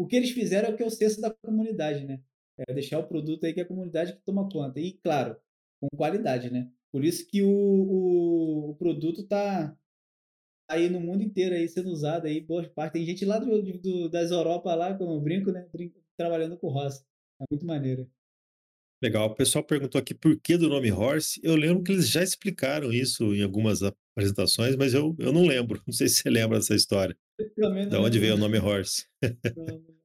o que eles fizeram é o que é o senso da comunidade, né? É deixar o produto aí que é a comunidade que toma conta. E, claro, com qualidade, né? Por isso que o, o, o produto tá aí no mundo inteiro aí sendo usado aí, boa parte. Tem gente lá do, do, das Europa lá, como eu brinco, né? Trabalhando com roça. É muito maneiro. Legal. O pessoal perguntou aqui por que do nome Horse. Eu lembro que eles já explicaram isso em algumas apresentações, mas eu, eu não lembro. *laughs* Não sei se você lembra dessa história. Da onde veio o nome Horse? *laughs*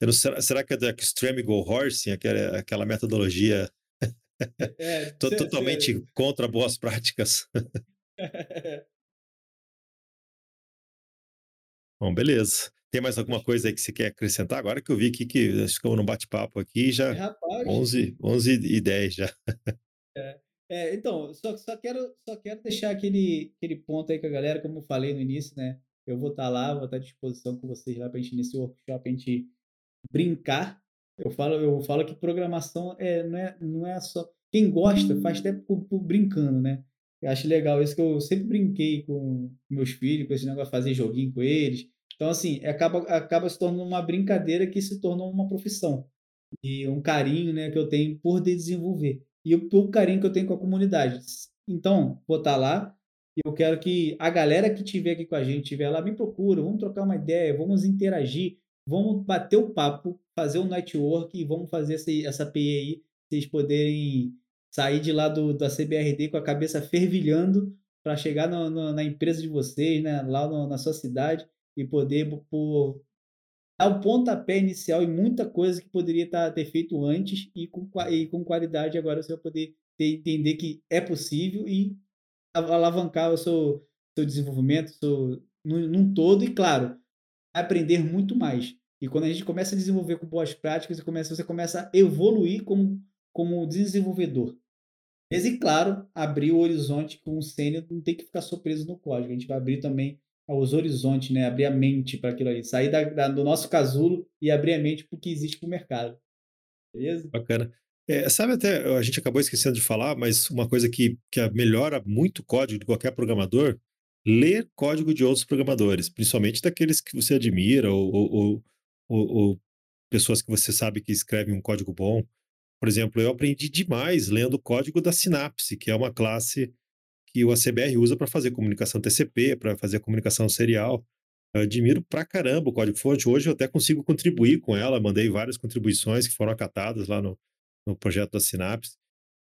Não, será, será, que é da Extreme Go Horse, aquela, aquela metodologia é, é *laughs* totalmente contra boas práticas? *laughs* Bom, beleza. Tem mais alguma coisa aí que você quer acrescentar? Agora que eu vi aqui que ficamos no bate-papo aqui, já Rapaz, 11, 11 e 10 já. É, é, então, só, só, quero, só quero deixar aquele, aquele ponto aí com a galera, como eu falei no início, né? Eu vou estar tá lá, vou estar à disposição com vocês lá para a gente, nesse workshop, a gente brincar. Eu falo, eu falo que programação é, não, é, não é só. Quem gosta faz até por, por brincando, né? Eu acho legal isso que eu sempre brinquei com meus filhos, com esse negócio de fazer joguinho com eles então, assim, acaba, acaba se tornando uma brincadeira que se tornou uma profissão. E um carinho né, que eu tenho por desenvolver. E o, o carinho que eu tenho com a comunidade. Então, vou estar tá lá. E eu quero que a galera que estiver aqui com a gente, estiver lá, me procura, vamos trocar uma ideia, vamos interagir, vamos bater o papo, fazer o um network e vamos fazer essa, essa PI aí, vocês poderem sair de lá do, da CBRD com a cabeça fervilhando para chegar no, no, na empresa de vocês, né, lá no, na sua cidade e poder por, dar o pontapé inicial em muita coisa que poderia estar, ter feito antes e com, e com qualidade agora você vai poder ter, entender que é possível e alavancar o seu, seu desenvolvimento seu, num, num todo e, claro, aprender muito mais. E quando a gente começa a desenvolver com boas práticas, você começa, você começa a evoluir como, como desenvolvedor. E, claro, abrir o horizonte com o sênior, não tem que ficar só preso no código. A gente vai abrir também aos horizontes, né? Abrir a mente para aquilo ali, sair da, da, do nosso casulo e abrir a mente para o que existe para o mercado. Beleza? Bacana. É, sabe até, a gente acabou esquecendo de falar, mas uma coisa que, que melhora muito o código de qualquer programador, ler código de outros programadores, principalmente daqueles que você admira ou, ou, ou, ou pessoas que você sabe que escrevem um código bom. Por exemplo, eu aprendi demais lendo o código da Synapse, que é uma classe que o ACBR usa para fazer comunicação TCP, para fazer comunicação serial. Eu admiro pra caramba o código-fonte. Hoje eu até consigo contribuir com ela, mandei várias contribuições que foram acatadas lá no, no projeto da Synapse.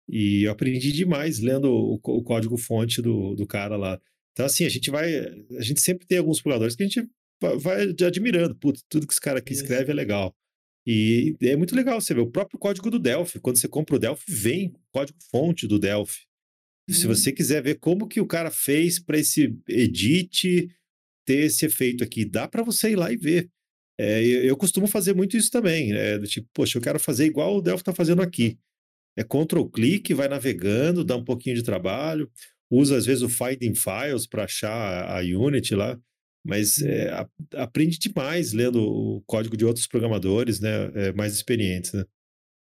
E eu aprendi demais lendo o, o código-fonte do, do cara lá. Então, assim, a gente vai. A gente sempre tem alguns programadores que a gente vai admirando. Putz, tudo que esse cara aqui escreve é legal. E é muito legal você ver o próprio código do Delphi. Quando você compra o Delphi, vem o código-fonte do Delphi. Se uhum. você quiser ver como que o cara fez para esse edit ter esse efeito aqui, dá para você ir lá e ver. É, eu, eu, costumo fazer muito isso também, né? Tipo, poxa, eu quero fazer igual o Delphi está fazendo aqui. É Ctrl clique, vai navegando, dá um pouquinho de trabalho, usa às vezes o Finding Files para achar a Unity lá, mas é, a, aprende demais lendo o código de outros programadores, né? É, mais experientes, né?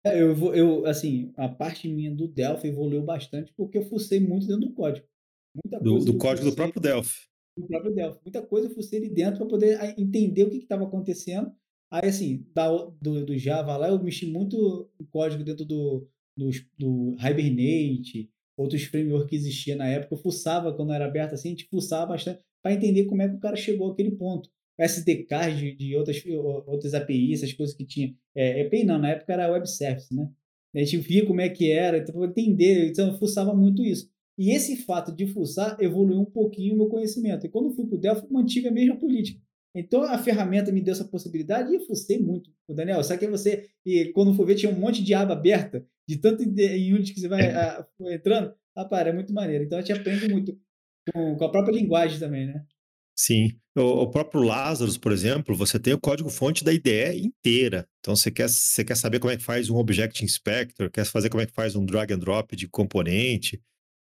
É, eu, vou, eu, assim, a parte minha do Delphi evoluiu bastante porque eu fucei muito dentro do código. Muita do, do código do próprio Delphi. Do próprio Delphi. Muita coisa eu fucei ali dentro para poder ah, entender o que estava acontecendo. Aí, assim, da, do, do Java lá, eu mexi muito em código dentro do, do, do Hibernate, outros frameworks que existiam na época. Eu fuçava quando era aberto assim, a gente fuçava bastante para entender como é que o cara chegou àquele ponto. SDKs de, de outras, outras APIs, essas coisas que tinha. É, API não, na época era web service, né? A gente via como é que era, então, entender, então eu fuçava muito isso. E esse fato de fuçar evoluiu um pouquinho o meu conhecimento. E quando fui para o Delphi, mantive a mesma política. Então a ferramenta me deu essa possibilidade e eu fucei muito. O Daniel, sabe que você, e quando for ver, tinha um monte de aba aberta, de tanto em Unity que você vai a, entrando. Rapaz, é muito maneiro. Então a gente aprende muito. Com, com a própria linguagem também, né? Sim. O, o próprio Lazarus, por exemplo, você tem o código-fonte da IDE inteira. Então, você quer, você quer saber como é que faz um Object Inspector, quer fazer como é que faz um drag and drop de componente,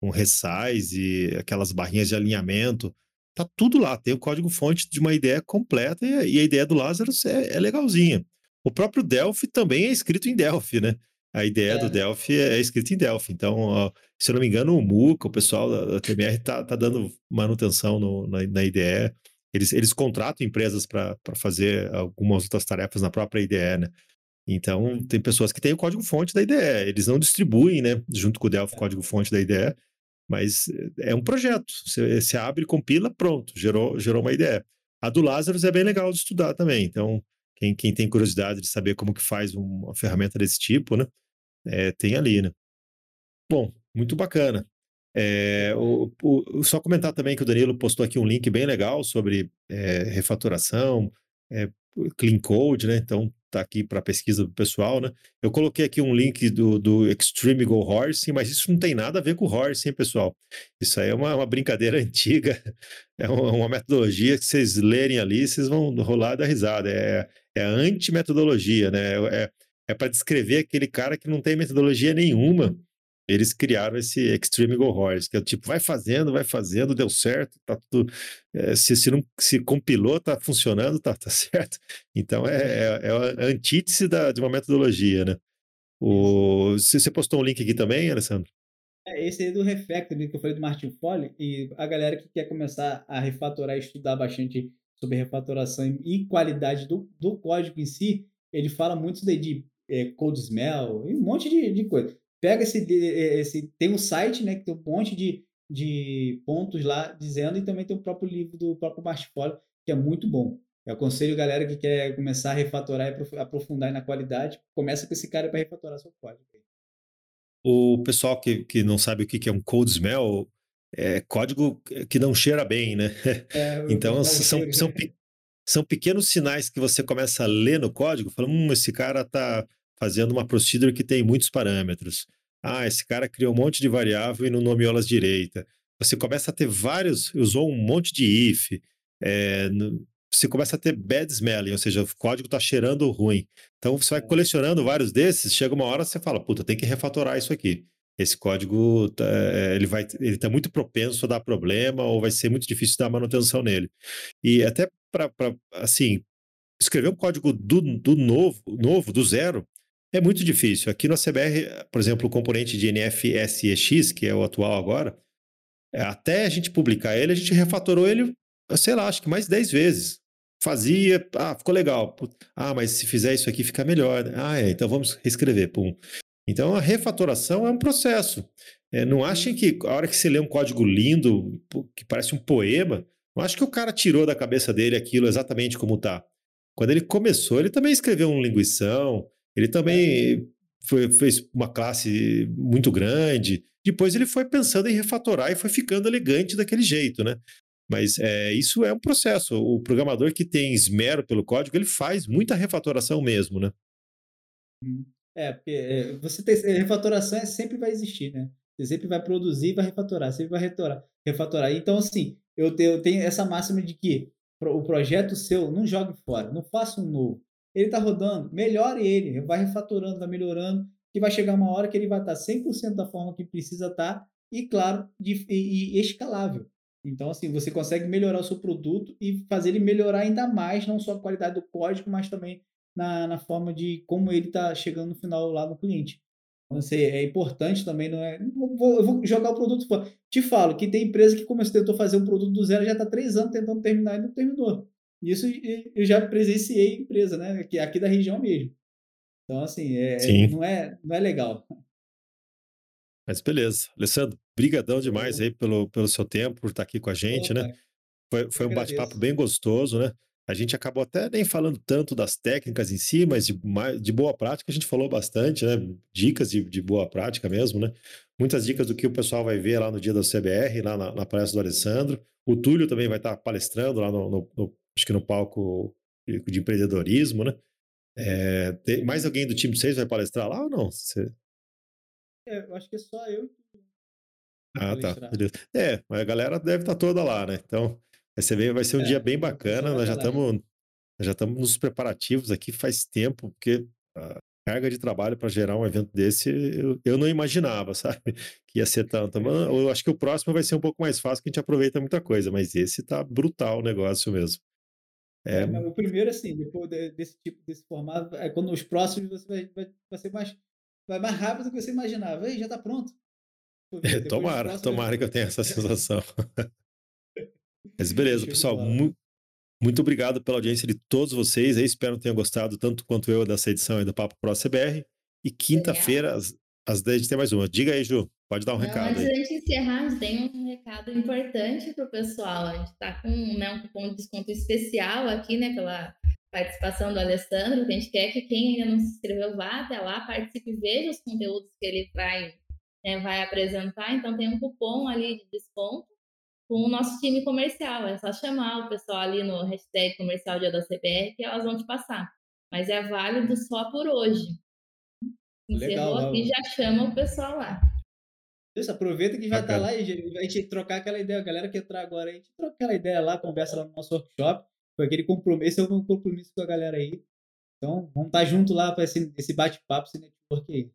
um resize, aquelas barrinhas de alinhamento. Tá tudo lá, tem o código-fonte de uma IDE completa e, a ideia do Lazarus é, é legalzinha. O próprio Delphi também é escrito em Delphi, né? A ideia é. do Delphi é, é escrita em Delphi. Então, ó, se eu não me engano, o MUCA, o pessoal da, da TMR, tá, tá dando manutenção no, na, na IDE. Eles, eles contratam empresas para fazer algumas outras tarefas na própria IDE, né? Então, tem pessoas que têm o código-fonte da IDE. Eles não distribuem, né, junto com o Delphi, o código-fonte da IDE, mas é um projeto. Você, você abre, compila, pronto, gerou, gerou uma IDE. A do Lazarus é bem legal de estudar também. Então, quem, quem tem curiosidade de saber como que faz uma ferramenta desse tipo, né? É, tem ali, né? Bom, muito bacana. É, o, o, só comentar também que o Danilo postou aqui um link bem legal sobre é, refatoração, é, clean code, né? Então tá aqui para pesquisa do pessoal, né? Eu coloquei aqui um link do, do Extreme Go Horse, mas isso não tem nada a ver com Horse, hein, pessoal? Isso aí é uma, uma brincadeira *laughs* antiga, é uma, uma, metodologia que vocês lerem ali, vocês vão rolar da risada. É, é anti-metodologia, né? É, é para descrever aquele cara que não tem metodologia nenhuma. Eles criaram esse Extreme Go Horse, que é tipo, vai fazendo, vai fazendo, deu certo, tá tudo. É, se, se, não, se compilou, tá funcionando, tá, tá *laughs* certo. Então é, é, é a antítese da, de uma metodologia, né? O, você postou um link aqui também, Alessandro? É, esse aí do Refactor, que eu falei do Martin Foley, e a galera que quer começar a refatorar e estudar bastante sobre refatoração e qualidade do, do código em si, ele fala muito de, de é, code smell e um monte de, de coisa. Pega esse, esse. Tem um site, né, que tem um monte de, de pontos lá dizendo, e também tem o próprio livro do próprio Martifólio, que é muito bom. Eu aconselho a galera que quer começar a refatorar e aprofundar na qualidade, começa com esse cara para refatorar seu código. O pessoal que, que não sabe o que é um code smell, é código que não cheira bem, né? É, *laughs* então, são, são, são pequenos sinais que você começa a ler no código, falando, hum, esse cara está fazendo uma procedure que tem muitos parâmetros. Ah, esse cara criou um monte de variável e não nomeou elas direita. Você começa a ter vários, usou um monte de if, é, você começa a ter bad smelling, ou seja, o código está cheirando ruim. Então você vai colecionando vários desses, chega uma hora você fala, puta, tem que refatorar isso aqui esse código tá, eh, ele vai ele está muito propenso a dar problema ou vai ser muito difícil dar manutenção nele. E até para assim escrever um código do, do novo, novo, do zero, é muito difícil. Aqui no CBR, por exemplo, o componente de NFSEX, que é o atual agora, é, até a gente publicar ele, a gente refatorou ele, sei lá, acho que mais 10 vezes. Fazia, ah, ficou legal. Ah, mas se fizer isso aqui fica melhor. Ah, é, então vamos reescrever. Pum. Então, a refatoração é um processo. É, não achem que a hora que você lê um código lindo, que parece um poema, não acho que o cara tirou da cabeça dele aquilo exatamente como está. Quando ele começou, ele também escreveu um linguição, ele também foi, fez uma classe muito grande. Depois ele foi pensando em refatorar e foi ficando elegante daquele jeito, né? Mas é, isso é um processo. O programador que tem esmero pelo código, ele faz muita refatoração mesmo, né? Hum. É, porque é, você tem é, refatoração é, sempre vai existir, né? Você sempre vai produzir e vai refatorar, sempre vai refatorar. refatorar. Então, assim, eu, eu tenho essa máxima de que o projeto seu não jogue fora, não faça um novo. Ele está rodando, melhore ele, vai refatorando, vai melhorando, que vai chegar uma hora que ele vai estar 100% da forma que precisa estar e, claro, de, e, e escalável. Então, assim, você consegue melhorar o seu produto e fazer ele melhorar ainda mais, não só a qualidade do código, mas também na, na forma de como ele está chegando no final lá no cliente. Então, assim, é importante também, não é? Eu vou, eu vou jogar o produto fora. Te falo que tem empresa que começou, tentou fazer um produto do zero, já está três anos tentando terminar e não terminou. Isso eu já presenciei empresa, né? Aqui, aqui da região mesmo. Então, assim, é, não, é, não é legal. Mas beleza. Alessandro, brigadão demais aí pelo, pelo seu tempo, por estar aqui com a gente, Opa, né? Foi, foi um bate-papo bem gostoso, né? A gente acabou até nem falando tanto das técnicas em si, mas de, de boa prática a gente falou bastante, né? Dicas de, de, boa prática mesmo, né? Muitas dicas do que o pessoal vai ver lá no dia da CBR, lá na, na palestra do Alessandro. O Túlio também vai estar palestrando lá no, no, no acho que no palco de empreendedorismo, né? É, tem, mais alguém do time 6 vai palestrar lá ou não? Você... É, eu acho que é só eu Ah, tá. Beleza. É, mas a galera deve estar tá toda lá, né? Então, vai ser, bem, vai ser um é, dia bem bacana. Nós já estamos já estamos nos preparativos aqui faz tempo, porque a carga de trabalho para gerar um evento desse eu, eu não imaginava, *laughs* sabe? Que ia ser tanto. Eu acho que o próximo vai ser um pouco mais fácil, que a gente aproveita muita coisa, mas esse tá brutal o negócio mesmo. É, é o primeiro, assim, depois desse tipo, desse formato, é quando os próximos você vai, vai, vai ser mais, vai mais rápido do que você imaginava. Aí já está pronto. É, tomara, tomara que eu tenha essa *laughs* sensação. Mas beleza, pessoal. Mu muito obrigado pela audiência de todos vocês. Eu espero que tenham gostado tanto quanto eu dessa edição do Papo Pro CBR. E quinta-feira, às, às 10, a gente tem mais uma. Diga aí, Ju. Pode dar um Não, recado. Antes gente encerrar, tem um recado importante para o pessoal. A gente está com né, um cupom de desconto especial aqui, né, pela participação do Alessandro, que a gente quer que quem ainda não se inscreveu vá até lá, participe, veja os conteúdos que ele vai, né, vai apresentar. Então tem um cupom ali de desconto com o nosso time comercial. É só chamar o pessoal ali no hashtag comercial dia da CBR que elas vão te passar. Mas é válido só por hoje. Encerrou Legal, aqui, já chama o pessoal lá. Isso, aproveita que já está lá e a gente trocar aquela ideia. A galera que entrar agora, a gente troca aquela ideia lá, conversa lá no nosso workshop. Foi aquele compromisso, é um compromisso com a galera aí. Então, vamos estar tá junto lá para esse, esse bate-papo, esse network aí.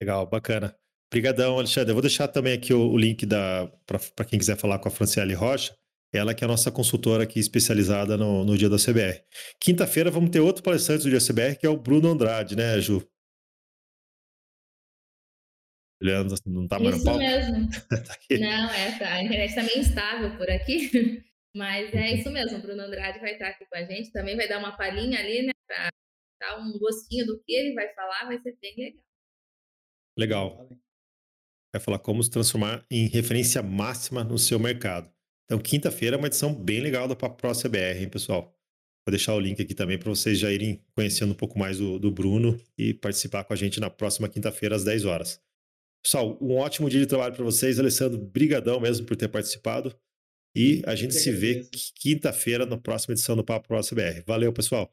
Legal, bacana. Obrigadão, Alexandre. Eu vou deixar também aqui o, o link para quem quiser falar com a Franciele Rocha. Ela que é a nossa consultora aqui especializada no, no dia da CBR. Quinta-feira vamos ter outro palestrante do dia da CBR, que é o Bruno Andrade, né, Ju? Juliano não tá mais Isso no mesmo. *laughs* tá não, é, tá. a internet está meio instável por aqui, *laughs* mas é isso mesmo. O Bruno Andrade vai estar aqui com a gente, também vai dar uma palhinha ali, né, para dar um gostinho do que ele vai falar, vai ser bem legal. Legal. Vai falar como se transformar em referência máxima no seu mercado. Então, quinta-feira é uma edição bem legal da Papo Pro CBR, hein, pessoal? Vou deixar o link aqui também para vocês já irem conhecendo um pouco mais do, do Bruno e participar com a gente na próxima quinta-feira às 10 horas. Pessoal, um ótimo dia de trabalho para vocês. Alessandro, brigadão mesmo por ter participado. E a gente se vê quinta-feira na próxima edição do Papo Pro CBR. Valeu, pessoal.